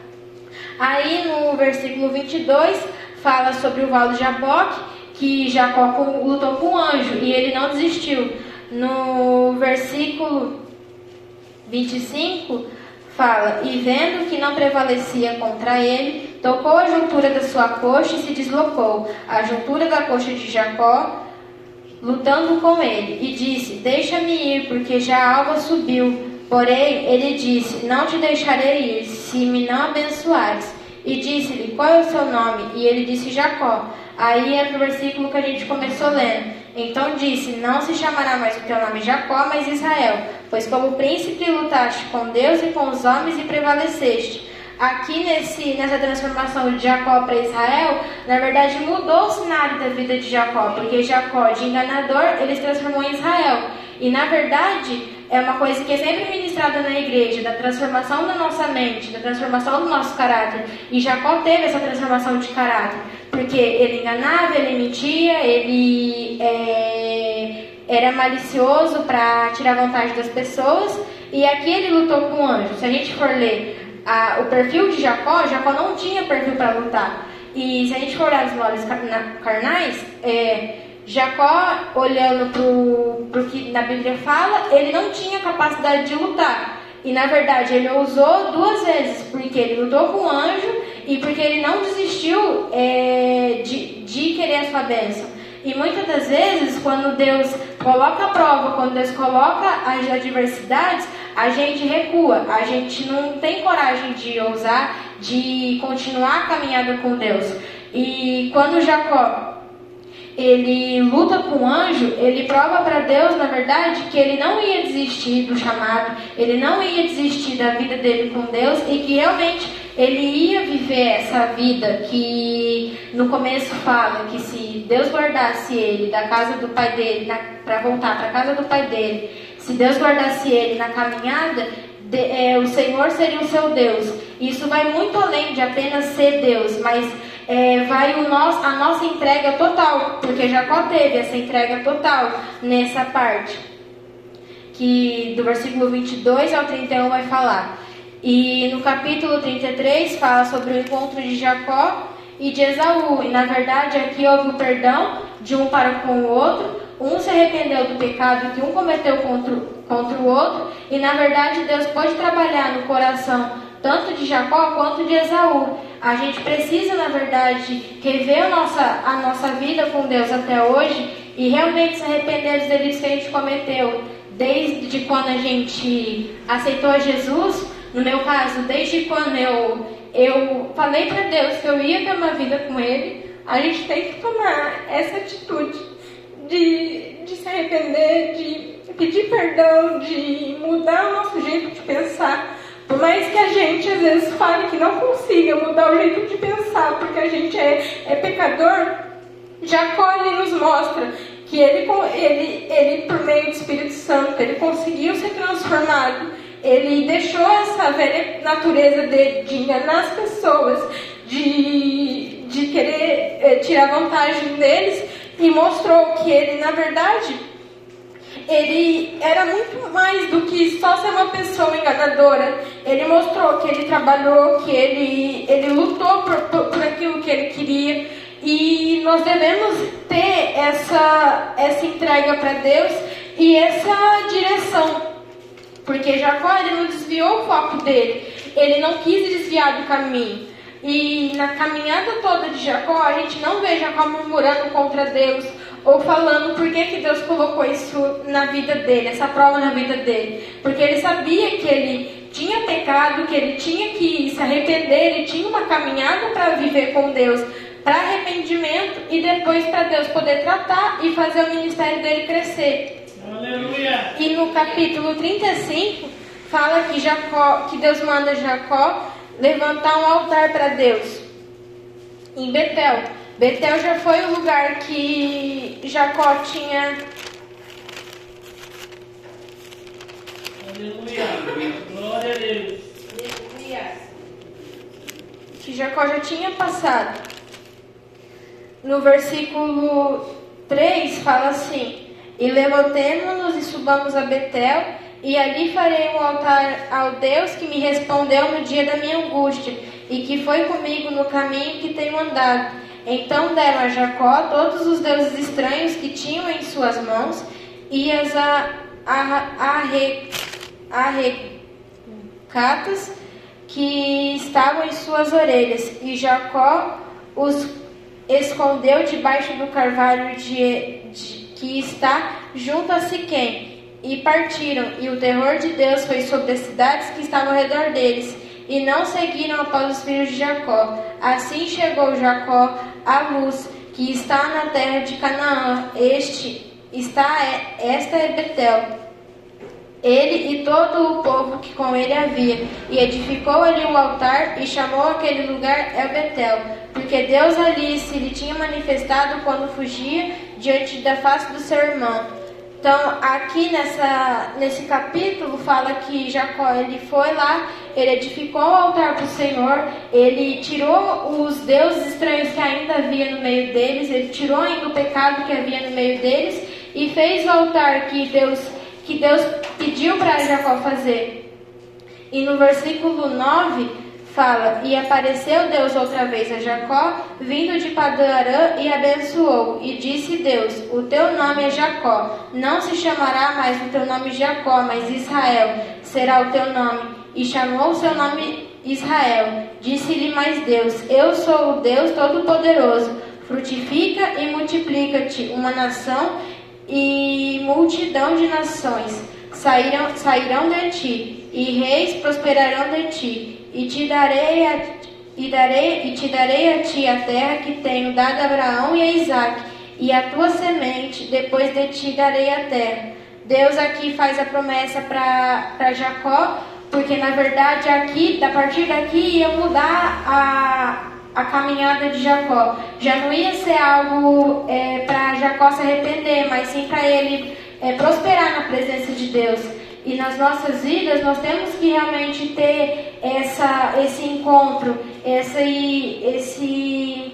Aí no versículo 22 fala sobre o valo de Jaboque, que Jacó lutou com o anjo e ele não desistiu. No versículo 25 fala: E vendo que não prevalecia contra ele, tocou a juntura da sua coxa e se deslocou, a juntura da coxa de Jacó, lutando com ele, e disse: Deixa-me ir, porque já a alva subiu. Porém, ele disse: Não te deixarei ir, se me não abençoares. E disse-lhe: Qual é o seu nome? E ele disse: Jacó. Aí é o versículo que a gente começou lendo. Então disse: Não se chamará mais o teu nome Jacó, mas Israel, pois como príncipe lutaste com Deus e com os homens e prevaleceste. Aqui nesse, nessa transformação de Jacó para Israel, na verdade mudou o cenário da vida de Jacó, porque Jacó, de enganador, ele se transformou em Israel. E na verdade, é uma coisa que é sempre ministrada na igreja, da transformação da nossa mente, da transformação do nosso caráter. E Jacó teve essa transformação de caráter, porque ele enganava, ele mentia, ele é, era malicioso para tirar vantagem das pessoas. E aqui ele lutou com o anjo. Se a gente for ler a, o perfil de Jacó, Jacó não tinha perfil para lutar. E se a gente for olhar os olhos carnais, é, Jacó, olhando para o que na Bíblia fala, ele não tinha capacidade de lutar. E na verdade ele ousou duas vezes, porque ele lutou com o anjo e porque ele não desistiu é, de, de querer a sua bênção. E muitas das vezes, quando Deus coloca a prova, quando Deus coloca as adversidades, a gente recua, a gente não tem coragem de ousar, de continuar a caminhada com Deus. E quando Jacó ele luta com o anjo, ele prova para Deus, na verdade, que ele não ia desistir do chamado, ele não ia desistir da vida dele com Deus e que realmente ele ia viver essa vida que no começo fala que se Deus guardasse ele da casa do pai dele, para voltar para a casa do pai dele, se Deus guardasse ele na caminhada, de, é, o Senhor seria o seu Deus. Isso vai muito além de apenas ser Deus, mas é, vai o a nossa entrega total, porque Jacó teve essa entrega total nessa parte, que do versículo 22 ao 31 vai falar. E no capítulo 33 fala sobre o encontro de Jacó e de Esaú. E na verdade aqui houve o perdão de um para com o outro. Um se arrependeu do pecado que um cometeu contra, contra o outro. E na verdade Deus pode trabalhar no coração tanto de Jacó quanto de Esaú. A gente precisa, na verdade, rever a nossa, a nossa vida com Deus até hoje e realmente se arrepender dos delitos que a gente cometeu desde quando a gente aceitou Jesus No meu caso, desde quando eu, eu falei para Deus que eu ia ter uma vida com Ele, a gente tem que tomar essa atitude de, de se arrepender, de pedir perdão, de mudar o nosso jeito de pensar. Por mais que a gente às vezes fale que não consiga mudar o jeito de pensar, porque a gente é, é pecador, Jacó ele nos mostra que ele, ele, ele, por meio do Espírito Santo, ele conseguiu ser transformado. Ele deixou essa velha natureza de, de enganar as pessoas, de, de querer é, tirar vantagem deles, e mostrou que ele, na verdade, ele era muito mais do que só ser uma pessoa enganadora. Ele mostrou que ele trabalhou, que ele, ele lutou por, por, aquilo que ele queria. E nós devemos ter essa, essa entrega para Deus e essa direção. Porque Jacó ele não desviou o foco dele. Ele não quis desviar do caminho. E na caminhada toda de Jacó, a gente não vê Jacó murmurando contra Deus ou falando por que, que Deus colocou isso na vida dele, essa prova na vida dele. Porque ele sabia que ele tinha pecado, que ele tinha que se arrepender, ele tinha uma caminhada para viver com Deus, para arrependimento e depois para Deus poder tratar e fazer o ministério dele crescer. Aleluia. E no capítulo 35 fala que Jacó, que Deus manda Jacó levantar um altar para Deus em Betel. Betel já foi o lugar que Jacó tinha. Aleluia. Glória a Deus. Que Jacó já tinha passado. No versículo 3 fala assim: E levantemo-nos e subamos a Betel, e ali farei um altar ao Deus que me respondeu no dia da minha angústia, e que foi comigo no caminho que tenho andado. Então deram a Jacó todos os deuses estranhos que tinham em suas mãos e as arrecatas que estavam em suas orelhas. E Jacó os escondeu debaixo do carvalho de, de, que está junto a Siquém. E partiram, e o terror de Deus foi sobre as cidades que estavam ao redor deles e não seguiram após os filhos de Jacó. Assim chegou Jacó à luz que está na terra de Canaã. Este está esta é Betel. Ele e todo o povo que com ele havia, e edificou ali o altar e chamou aquele lugar El Betel, porque Deus ali se lhe tinha manifestado quando fugia diante da face do seu irmão. Então, aqui nessa, nesse capítulo fala que Jacó ele foi lá, ele edificou o altar para o Senhor, ele tirou os deuses estranhos que ainda havia no meio deles, ele tirou ainda o pecado que havia no meio deles e fez o altar que Deus, que Deus pediu para Jacó fazer. E no versículo 9 fala: E apareceu Deus outra vez a Jacó, vindo de Padarã, e abençoou. E disse Deus: O teu nome é Jacó. Não se chamará mais o teu nome Jacó, mas Israel será o teu nome. E chamou o seu nome Israel. Disse-lhe mais Deus: Eu sou o Deus Todo-Poderoso. Frutifica e multiplica-te uma nação e multidão de nações sairão, sairão de ti, e reis prosperarão de ti e te darei a, e darei e te darei a ti a terra que tenho dado a Abraão e a Isaac, e a tua semente, depois de ti darei a terra. Deus aqui faz a promessa para Jacó, porque na verdade aqui, a partir daqui ia mudar a, a caminhada de Jacó. Já não ia ser algo é, para Jacó se arrepender, mas sim para ele é, prosperar na presença de Deus. E nas nossas vidas nós temos que realmente ter essa, esse encontro, essa, esse,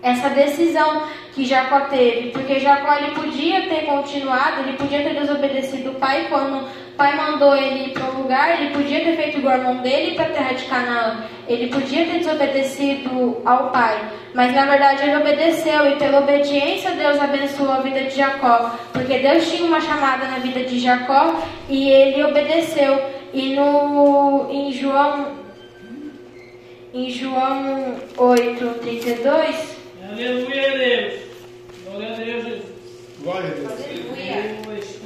essa decisão que Jacó teve. Porque Jacó ele podia ter continuado, ele podia ter desobedecido o pai quando o pai mandou ele para um lugar, ele podia ter feito igual o irmão dele para a terra de Canaã. Ele podia ter desobedecido ao pai. Mas na verdade ele obedeceu e pela obediência Deus abençoou a vida de Jacó, porque Deus tinha uma chamada na vida de Jacó e ele obedeceu. E no em João em João 8, 32, Aleluia, Deus. Glória a Deus, Jesus. Glória a Deus. Aleluia. Aleluia.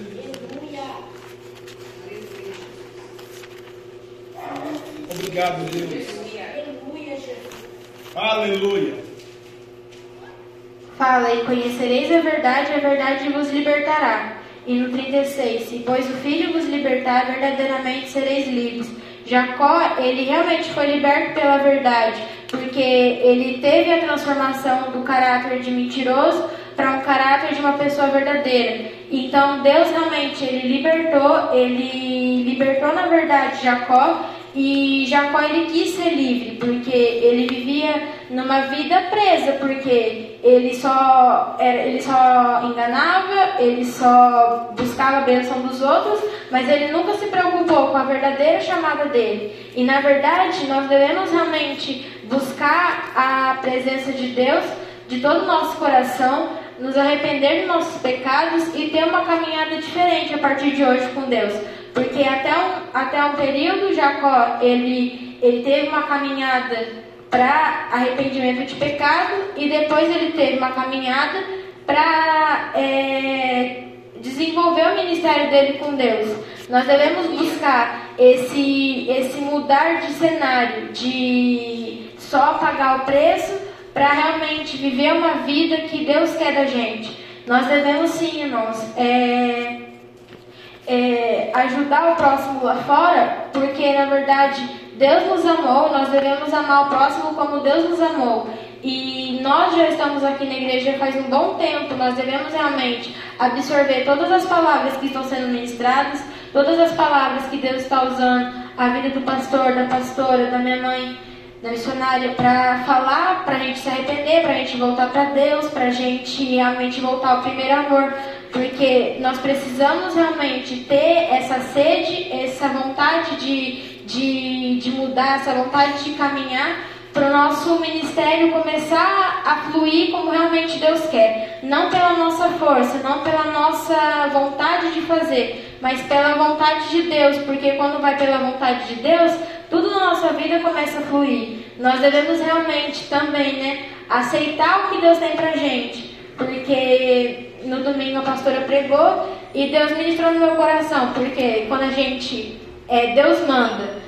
Obrigado, Deus. Aleluia. Fala, e conhecereis a verdade, e a verdade vos libertará. E no 36, se pois o Filho vos libertar, verdadeiramente sereis livres. Jacó, ele realmente foi liberto pela verdade, porque ele teve a transformação do caráter de mentiroso para um caráter de uma pessoa verdadeira. Então Deus realmente ele libertou, ele libertou na verdade Jacó e Jacó ele quis ser livre, porque ele vivia numa vida presa, porque ele só, era, ele só enganava, ele só buscava a bênção dos outros, mas ele nunca se preocupou com a verdadeira chamada dele. E na verdade, nós devemos realmente buscar a presença de Deus de todo o nosso coração, nos arrepender de nossos pecados e ter uma caminhada diferente a partir de hoje com Deus. Porque até um, até um período, Jacó, ele, ele teve uma caminhada para arrependimento de pecado e depois ele teve uma caminhada para é, desenvolver o ministério dele com Deus. Nós devemos buscar esse, esse mudar de cenário, de só pagar o preço para realmente viver uma vida que Deus quer da gente. Nós devemos sim, irmãos, é, é, ajudar o próximo lá fora, porque na verdade Deus nos amou, nós devemos amar o próximo como Deus nos amou. E nós já estamos aqui na igreja faz um bom tempo, nós devemos realmente absorver todas as palavras que estão sendo ministradas, todas as palavras que Deus está usando, a vida do pastor, da pastora, da minha mãe, da missionária, para falar, para a gente se arrepender, para a gente voltar para Deus, para a gente realmente voltar ao primeiro amor porque nós precisamos realmente ter essa sede, essa vontade de, de, de mudar, essa vontade de caminhar para o nosso ministério começar a fluir como realmente Deus quer. Não pela nossa força, não pela nossa vontade de fazer, mas pela vontade de Deus, porque quando vai pela vontade de Deus, tudo na nossa vida começa a fluir. Nós devemos realmente também, né, aceitar o que Deus tem pra gente, porque no domingo a pastora pregou e Deus ministrou no meu coração, porque quando a gente, é, Deus manda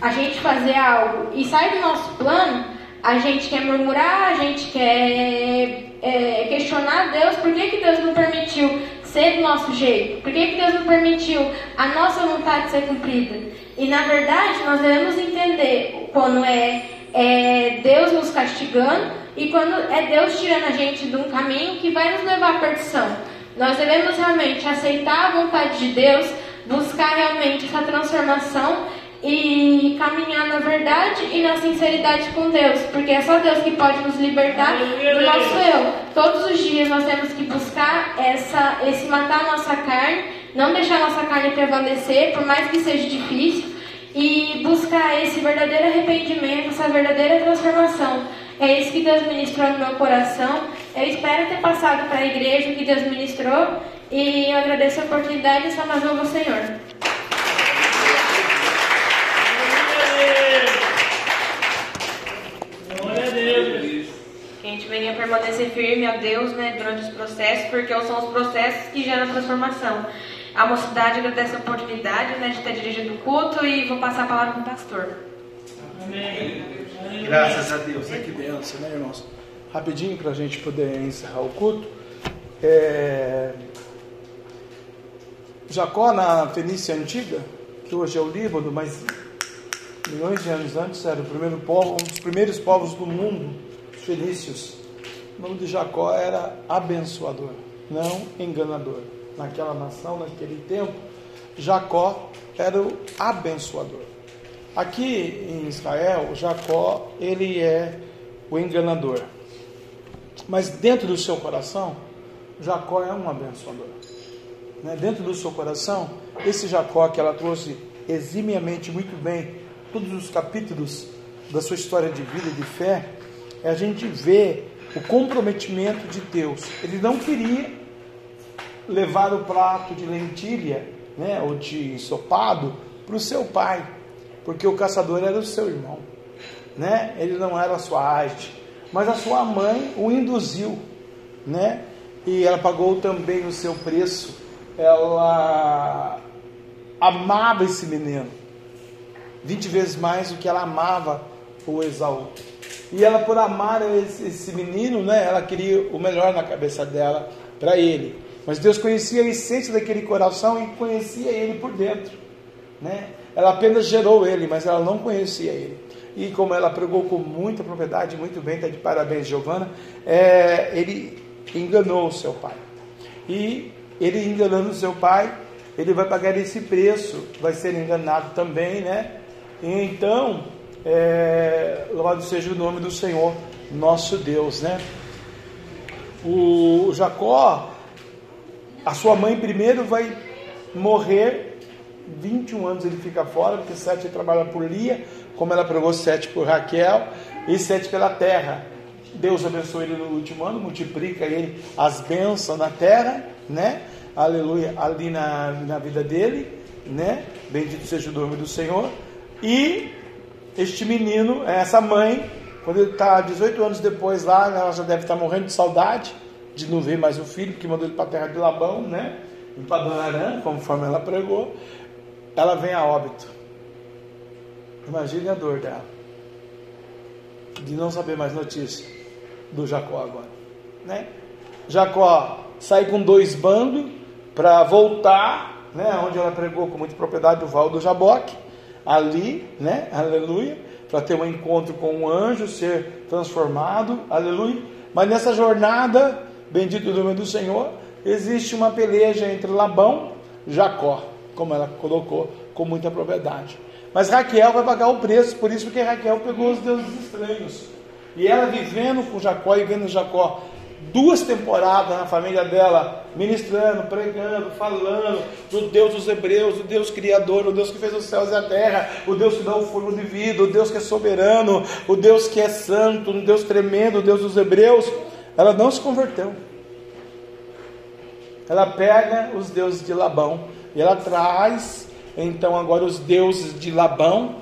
a gente fazer algo e sai do nosso plano, a gente quer murmurar, a gente quer é, questionar Deus, por que, que Deus não permitiu ser do nosso jeito? Por que, que Deus não permitiu a nossa vontade ser cumprida? E na verdade nós devemos entender quando é, é Deus nos castigando e quando é Deus tirando a gente de um caminho que vai nos levar à perdição. Nós devemos realmente aceitar a vontade de Deus, buscar realmente essa transformação e caminhar na verdade e na sinceridade com Deus, porque é só Deus que pode nos libertar do nosso eu. Todos os dias nós temos que buscar essa, esse matar a nossa carne, não deixar a nossa carne prevalecer, por mais que seja difícil, e buscar esse verdadeiro arrependimento, essa verdadeira transformação. É isso que Deus ministrou no meu coração. Eu espero ter passado para a igreja o que Deus ministrou e eu agradeço a oportunidade e só mais louvo ao Senhor. Glória a Deus. Que a gente venha permanecer firme a Deus né, durante os processos, porque são os processos que geram transformação. A mocidade agradece a oportunidade né, de estar dirigindo o culto e vou passar a palavra para o pastor. Amém. Graças a Deus. É que benção, né, irmãos? Rapidinho para a gente poder encerrar o culto. É... Jacó, na Fenícia Antiga, que hoje é o Líbano, mas milhões de anos antes era o primeiro povo, um dos primeiros povos do mundo, os fenícios. O nome de Jacó era abençoador, não enganador. Naquela nação, naquele tempo, Jacó era o abençoador. Aqui em Israel, Jacó, ele é o enganador. Mas dentro do seu coração, Jacó é um abençoador. Né? Dentro do seu coração, esse Jacó que ela trouxe eximiamente muito bem, todos os capítulos da sua história de vida e de fé, é a gente vê o comprometimento de Deus. Ele não queria levar o prato de lentilha, né, ou de ensopado para o seu pai, porque o caçador era o seu irmão, né? Ele não era a sua arte, mas a sua mãe o induziu, né? E ela pagou também o seu preço. Ela amava esse menino. 20 vezes mais do que ela amava o Esaú. E ela, por amar esse, esse menino, né, ela queria o melhor na cabeça dela para ele. Mas Deus conhecia a essência daquele coração e conhecia ele por dentro. Né? Ela apenas gerou ele, mas ela não conhecia ele. E como ela pregou com muita propriedade, muito bem, está de parabéns, Giovana, é, ele enganou o seu pai. E ele enganando o seu pai, ele vai pagar esse preço, vai ser enganado também, né? E então, é, louvado seja o nome do Senhor, nosso Deus, né? O Jacó, a sua mãe primeiro vai morrer, 21 anos ele fica fora, porque sete trabalha por Lia, como ela pregou sete por Raquel, e sete pela terra. Deus abençoa ele no último ano, multiplica ele as bênçãos na terra, né? Aleluia, ali na, na vida dele, né? Bendito seja o nome do Senhor. E este menino, essa mãe, quando ele está 18 anos depois lá, ela já deve estar tá morrendo de saudade de não ver mais o filho, que mandou ele para a terra de Labão, né? Em Padanarã, conforme ela pregou. Ela vem a óbito. Imagine a dor dela. De não saber mais notícia do Jacó agora. Né? Jacó sai com dois bandos para voltar, né? Onde ela pregou com muita propriedade do Val do Jaboque. Ali, né? Aleluia. Para ter um encontro com um anjo, ser transformado. Aleluia. Mas nessa jornada, bendito o nome do Senhor, existe uma peleja entre Labão e Jacó, como ela colocou com muita propriedade. Mas Raquel vai pagar o preço, por isso que Raquel pegou os deuses estranhos. E ela vivendo com Jacó e vendo Jacó duas temporadas na família dela, ministrando, pregando, falando do Deus dos Hebreus, o Deus Criador, o Deus que fez os céus e a terra, o Deus que dá o fogo de vida, o Deus que é soberano, o Deus que é santo, um Deus tremendo, o Deus dos Hebreus. Ela não se converteu. Ela pega os deuses de Labão e ela traz então agora os deuses de Labão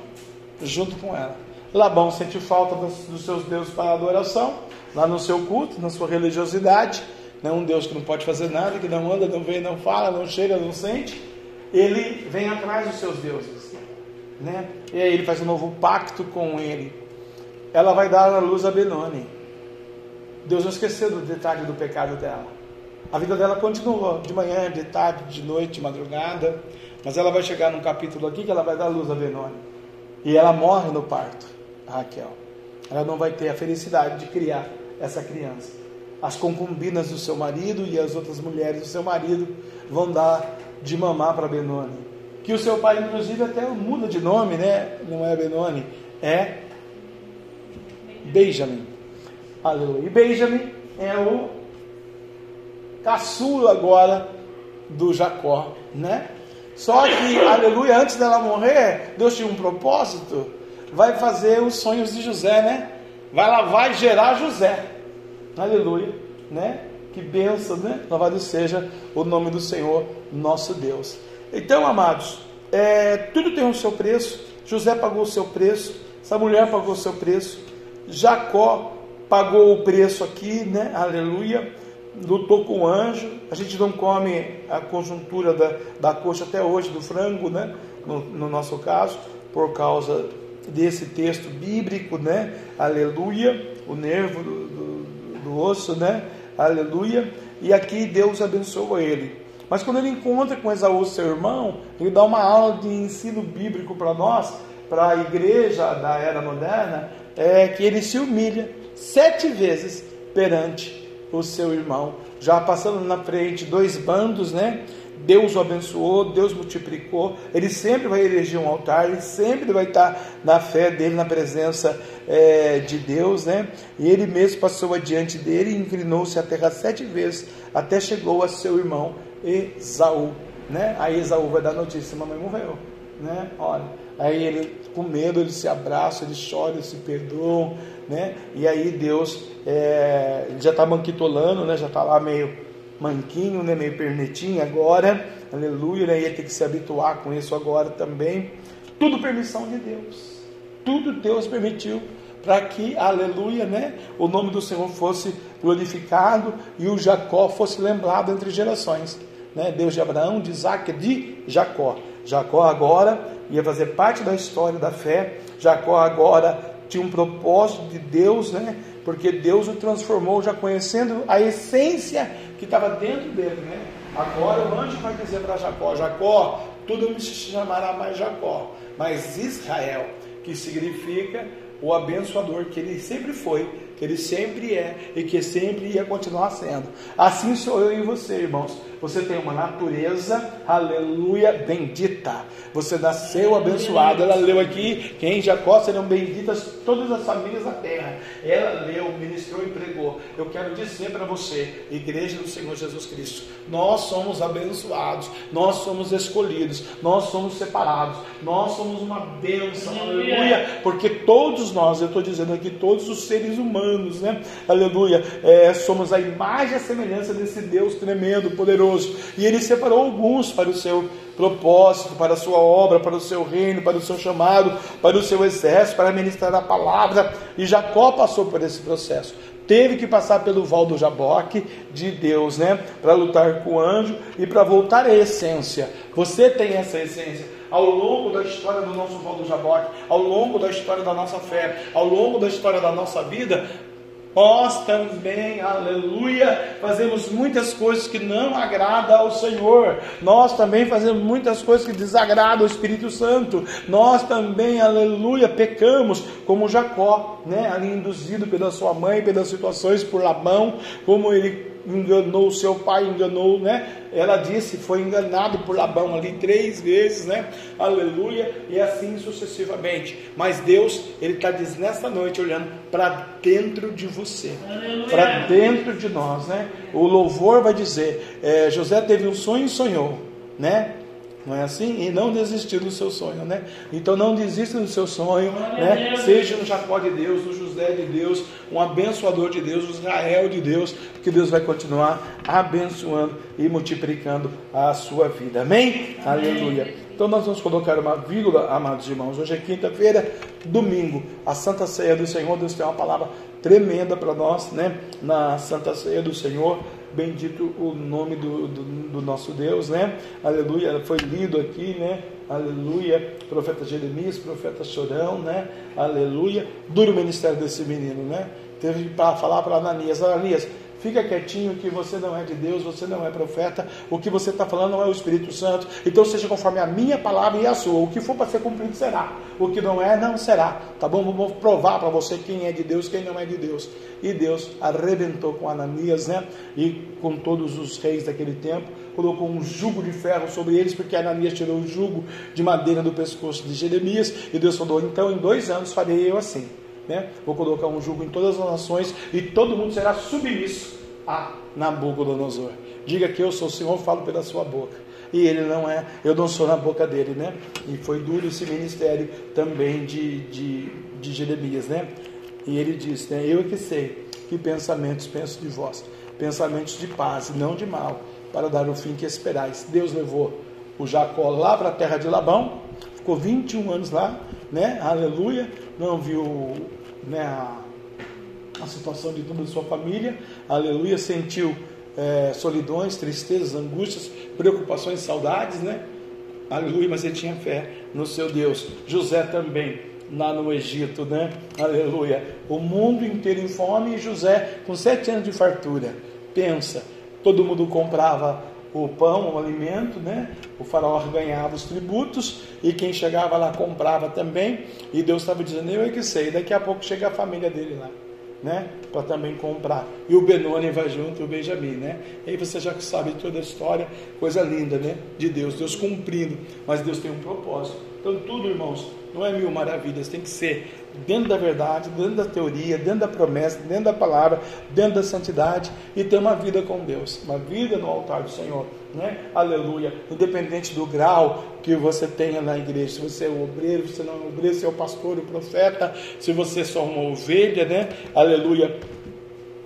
junto com ela. Labão sente falta dos, seus deuses para adoração, lá no seu culto, na sua religiosidade, né? um Deus que não pode fazer nada, que não anda, não vê, não fala, não cheira, não sente. Ele vem atrás dos seus deuses, né? E aí ele faz um novo pacto com ele. Ela vai dar a luz a Benoni. Deus não esqueceu do detalhe do pecado dela. A vida dela continuou de manhã, de tarde, de noite, de madrugada. Mas ela vai chegar num capítulo aqui que ela vai dar luz a Benoni. E ela morre no parto, a Raquel. Ela não vai ter a felicidade de criar essa criança. As concubinas do seu marido e as outras mulheres do seu marido vão dar de mamar para Benoni. Que o seu pai, inclusive, até muda de nome, né? Não é Benoni, é Benjamin. Aleluia. E Benjamin é o caçula agora do Jacó, né? Só que, aleluia, antes dela morrer, Deus tinha um propósito. Vai fazer os sonhos de José, né? Vai lá, vai gerar José. Aleluia, né? Que benção, né? Louvado seja o nome do Senhor, nosso Deus. Então, amados, é, tudo tem o seu preço. José pagou o seu preço. Essa mulher pagou o seu preço. Jacó pagou o preço aqui, né? Aleluia lutou com o anjo. A gente não come a conjuntura da, da coxa até hoje, do frango, né? No, no nosso caso, por causa desse texto bíblico, né? Aleluia, o nervo do, do, do osso, né? Aleluia. E aqui Deus abençoa ele. Mas quando ele encontra com Esaú, seu irmão, ele dá uma aula de ensino bíblico para nós, para a igreja da era moderna, é que ele se humilha sete vezes perante o seu irmão. Já passando na frente dois bandos, né? Deus o abençoou, Deus multiplicou. Ele sempre vai eleger um altar, ele sempre vai estar na fé dele, na presença é, de Deus, né? E ele mesmo passou adiante dele e inclinou-se à terra sete vezes, até chegou a seu irmão Esaú, né? Aí Esaú vai dar notícia: mamãe morreu, né? Olha, aí ele com medo, ele se abraça, ele chora, ele se perdoam, né? E aí Deus é, já está manquitolando, né? Já está lá meio manquinho, né? Meio pernetinho agora, aleluia, né? Ia ter que se habituar com isso agora também. Tudo permissão de Deus, tudo Deus permitiu para que, aleluia, né? O nome do Senhor fosse glorificado e o Jacó fosse lembrado entre gerações, né? Deus de Abraão, de Isaac, de Jacó. Jacó agora ia fazer parte da história da fé. Jacó agora tinha um propósito de Deus, né? Porque Deus o transformou já conhecendo a essência que estava dentro dele, né? Agora o anjo vai dizer para Jacó: Jacó, tudo me chamará mais Jacó, mas Israel, que significa o abençoador que ele sempre foi, que ele sempre é e que sempre ia continuar sendo. Assim sou eu e você, irmãos. Você tem uma natureza, aleluia, bendita. Você nasceu abençoado. Ela leu aqui que em Jacó serão benditas todas as famílias da terra. Ela leu, ministrou e pregou. Eu quero dizer para você, igreja do Senhor Jesus Cristo, nós somos abençoados, nós somos escolhidos, nós somos separados, nós somos uma bênção, aleluia, porque todos nós, eu estou dizendo aqui, todos os seres humanos, né, aleluia, é, somos a imagem e a semelhança desse Deus tremendo, poderoso e ele separou alguns para o seu propósito, para a sua obra, para o seu reino, para o seu chamado, para o seu exército, para ministrar a palavra. E Jacó passou por esse processo. Teve que passar pelo val do Jaboque de Deus, né? Para lutar com o anjo e para voltar à essência. Você tem essa essência ao longo da história do nosso val do Jaboque, ao longo da história da nossa fé, ao longo da história da nossa vida, nós também, aleluia, fazemos muitas coisas que não agradam ao Senhor. Nós também fazemos muitas coisas que desagradam ao Espírito Santo. Nós também, aleluia, pecamos, como Jacó, né, ali induzido pela sua mãe, pelas situações por Labão, como ele enganou seu pai, enganou, né? Ela disse, foi enganado por Labão ali três vezes, né? Aleluia, e assim sucessivamente. Mas Deus, Ele está dizendo nesta noite, olhando para dentro de você, para dentro de nós, né? O louvor vai dizer: é, José teve um sonho e sonhou, né? Não é assim? E não desistiu do seu sonho, né? Então não desista do seu sonho, né? Seja um Jacó de Deus, um José de Deus, um abençoador de Deus, um Israel de Deus, porque Deus vai continuar abençoando e multiplicando a sua vida. Amém? Amém. Aleluia. Então nós vamos colocar uma vírgula, amados irmãos. Hoje é quinta-feira, domingo, a Santa Ceia do Senhor. Deus tem uma palavra tremenda para nós, né? Na Santa Ceia do Senhor bendito o nome do, do, do, nosso Deus, né? Aleluia, foi lido aqui, né? Aleluia, profeta Jeremias, profeta Chorão, né? Aleluia, duro ministério desse menino, né? Teve para falar para Ananias, Ananias, Fica quietinho que você não é de Deus, você não é profeta, o que você está falando não é o Espírito Santo. Então seja conforme a minha palavra e a sua. O que for para ser cumprido será. O que não é, não será. Tá bom? Vamos provar para você quem é de Deus, quem não é de Deus. E Deus arrebentou com Ananias, né? E com todos os reis daquele tempo. Colocou um jugo de ferro sobre eles, porque Ananias tirou o jugo de madeira do pescoço de Jeremias. E Deus falou: então em dois anos farei eu assim né? Vou colocar um jugo em todas as nações e todo mundo será submisso a Nabucodonosor. Diga que eu sou o Senhor, falo pela sua boca. E ele não é, eu não sou na boca dele, né? E foi duro esse ministério também de, de, de Jeremias, né? E ele diz, né? Eu é que sei que pensamentos penso de vós, pensamentos de paz e não de mal, para dar o fim que esperais. Deus levou o Jacó lá para a terra de Labão, ficou 21 anos lá, né? Aleluia, não viu né, a, a situação de toda a sua família, aleluia, sentiu é, solidões, tristezas, angústias, preocupações, saudades, né? Aleluia, mas ele tinha fé no seu Deus. José também, lá no Egito, né? Aleluia. O mundo inteiro em fome e José com sete anos de fartura. Pensa, todo mundo comprava o pão, o alimento, né? O faraó ganhava os tributos e quem chegava lá comprava também. E Deus estava dizendo: Eu é que sei. Daqui a pouco chega a família dele lá, né? Para também comprar. E o Benoni vai junto, o Benjamim, né? E aí você já sabe toda a história, coisa linda, né? De Deus, Deus cumprindo. Mas Deus tem um propósito. Então, tudo, irmãos, não é mil maravilhas, tem que ser dentro da verdade, dentro da teoria, dentro da promessa, dentro da palavra, dentro da santidade e ter uma vida com Deus, uma vida no altar do Senhor, né? Aleluia. Independente do grau que você tenha na igreja, se você é o obreiro, se não é o obreiro, se é o pastor, o profeta, se você é só uma ovelha, né? Aleluia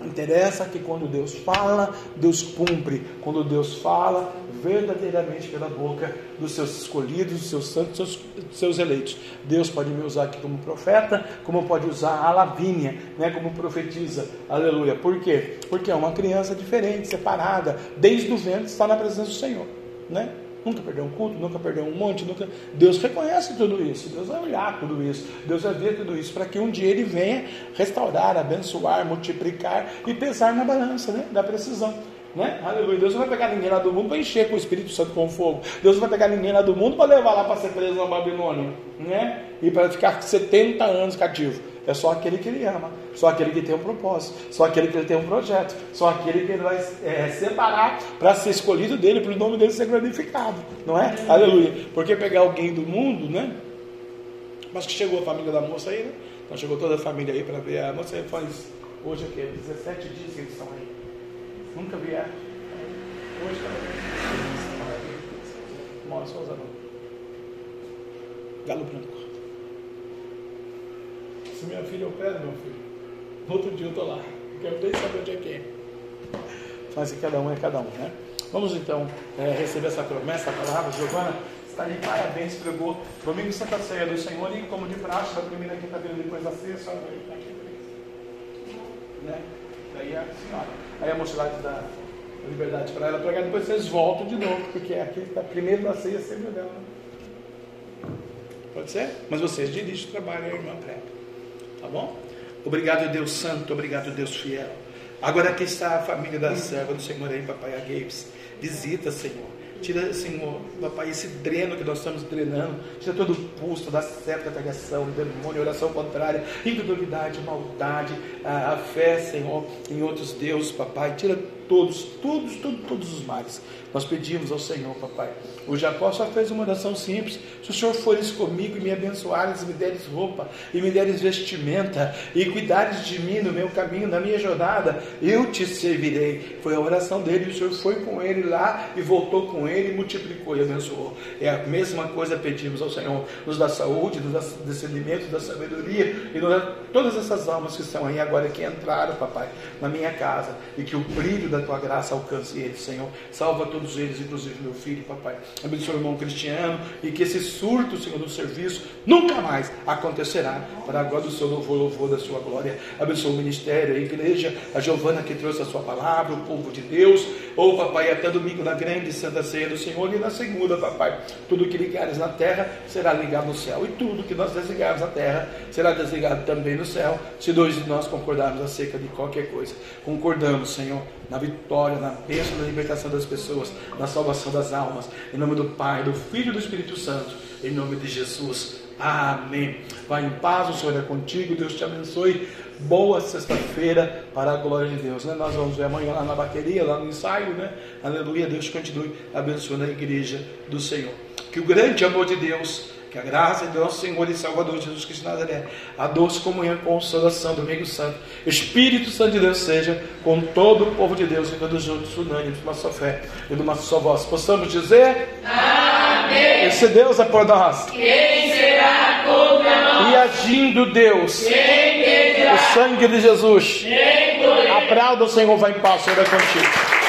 Interessa que quando Deus fala, Deus cumpre. Quando Deus fala, verdadeiramente pela boca dos seus escolhidos, dos seus santos, dos seus, dos seus eleitos. Deus pode me usar aqui como profeta, como pode usar a Lavínia, né, como profetiza. Aleluia. Por quê? Porque é uma criança diferente, separada, desde o ventre está na presença do Senhor, né? nunca perdeu um culto, nunca perdeu um monte, nunca. Deus reconhece tudo isso, Deus vai olhar tudo isso, Deus vai ver tudo isso, para que um dia Ele venha restaurar, abençoar, multiplicar e pesar na balança né? da precisão. Né? Aleluia. Deus não vai pegar ninguém lá do mundo para encher com o Espírito Santo com fogo. Deus não vai pegar ninguém lá do mundo para levar lá para ser preso na Babilônia. Né? E para ficar 70 anos cativo. É só aquele que ele ama, só aquele que tem um propósito, só aquele que ele tem um projeto, só aquele que ele vai é, separar para ser escolhido dele, para o nome dele ser glorificado, não é? Aleluia. Porque pegar alguém do mundo, né? Mas que chegou a família da moça aí, né? Então chegou toda a família aí para ver a moça aí faz hoje aqui, 17 dias que eles estão aí. Nunca vieram. Hoje está Mora Souza não. Galo branco. Se minha filha opera, meu filho, no outro dia eu estou lá. Não quero nem saber onde é que é. Mas cada um é cada um, né? Vamos então é, receber essa promessa, a palavra. Giovana está de parabéns, pregou domingo Santa Ceia do Senhor e como de praxe, da primeira quinta-feira depois da ceia, a senhora vai estar aqui. Né? Daí a senhora. Aí a mocidade dá liberdade para ela pregar, depois vocês voltam de novo, porque aqui está primeiro da ceia sempre dela. Pode ser? Mas vocês dirigem o trabalho, a irmã prega. Tá bom? Obrigado, Deus Santo, obrigado, Deus fiel. Agora aqui está a família da serva do Senhor aí, papai Games. Visita, Senhor. Tira, Senhor, papai, esse dreno que nós estamos drenando. Tira todo o pulso da certa pegação, demônio, oração contrária, incredulidade, maldade, a, a fé, Senhor, em outros deuses, papai. Tira todos, todos, todos, todos os males. Nós pedimos ao Senhor, papai. O Jacó só fez uma oração simples. Se o Senhor fores comigo e me abençoares, e me deres roupa, e me deres vestimenta, e cuidares de mim no meu caminho, na minha jornada, eu te servirei. Foi a oração dele. O Senhor foi com ele lá e voltou com ele, multiplicou e abençoou. É a mesma coisa pedimos ao Senhor. Nos dá saúde, nos dá discernimento, dá sabedoria, e nos dá todas essas almas que estão aí agora que entraram, papai, na minha casa, e que o brilho da tua graça alcance eles, Senhor. Salva todos eles, inclusive meu filho, papai. Abençoe o irmão Cristiano e que esse surto, Senhor, do serviço nunca mais acontecerá para a glória do seu louvor, louvor da sua glória. Abençoe o ministério, a igreja, a Giovana que trouxe a sua palavra, o povo de Deus. Ou, oh, papai, até domingo na grande Santa Ceia do Senhor e na segunda, papai. Tudo que ligares na terra será ligado no céu. E tudo que nós desligarmos na terra será desligado também no céu, se dois de nós concordarmos acerca de qualquer coisa. Concordamos, Senhor, na vitória, na bênção da libertação das pessoas, na salvação das almas. Em nome do Pai, do Filho e do Espírito Santo. Em nome de Jesus. Amém. Vai em paz, o Senhor é contigo. Deus te abençoe. Boa sexta-feira para a glória de Deus. Né? Nós vamos ver amanhã lá na bateria, lá no ensaio, né? Aleluia. Deus continue abençoando a igreja do Senhor. Que o grande amor de Deus que a graça de nosso Senhor e Salvador Jesus Cristo de Nazaré, a doce comunhão consolação do Domingo Santo, Espírito Santo de Deus seja com todo o povo de Deus e todos juntos, unânimes, uma só fé e uma só voz. Possamos dizer: Amém. Esse Deus é por nós. Quem será contra nós? E agindo Deus, o sangue de Jesus, Quem poderá? aplauda o Senhor, vai em paz, Senhor é contigo.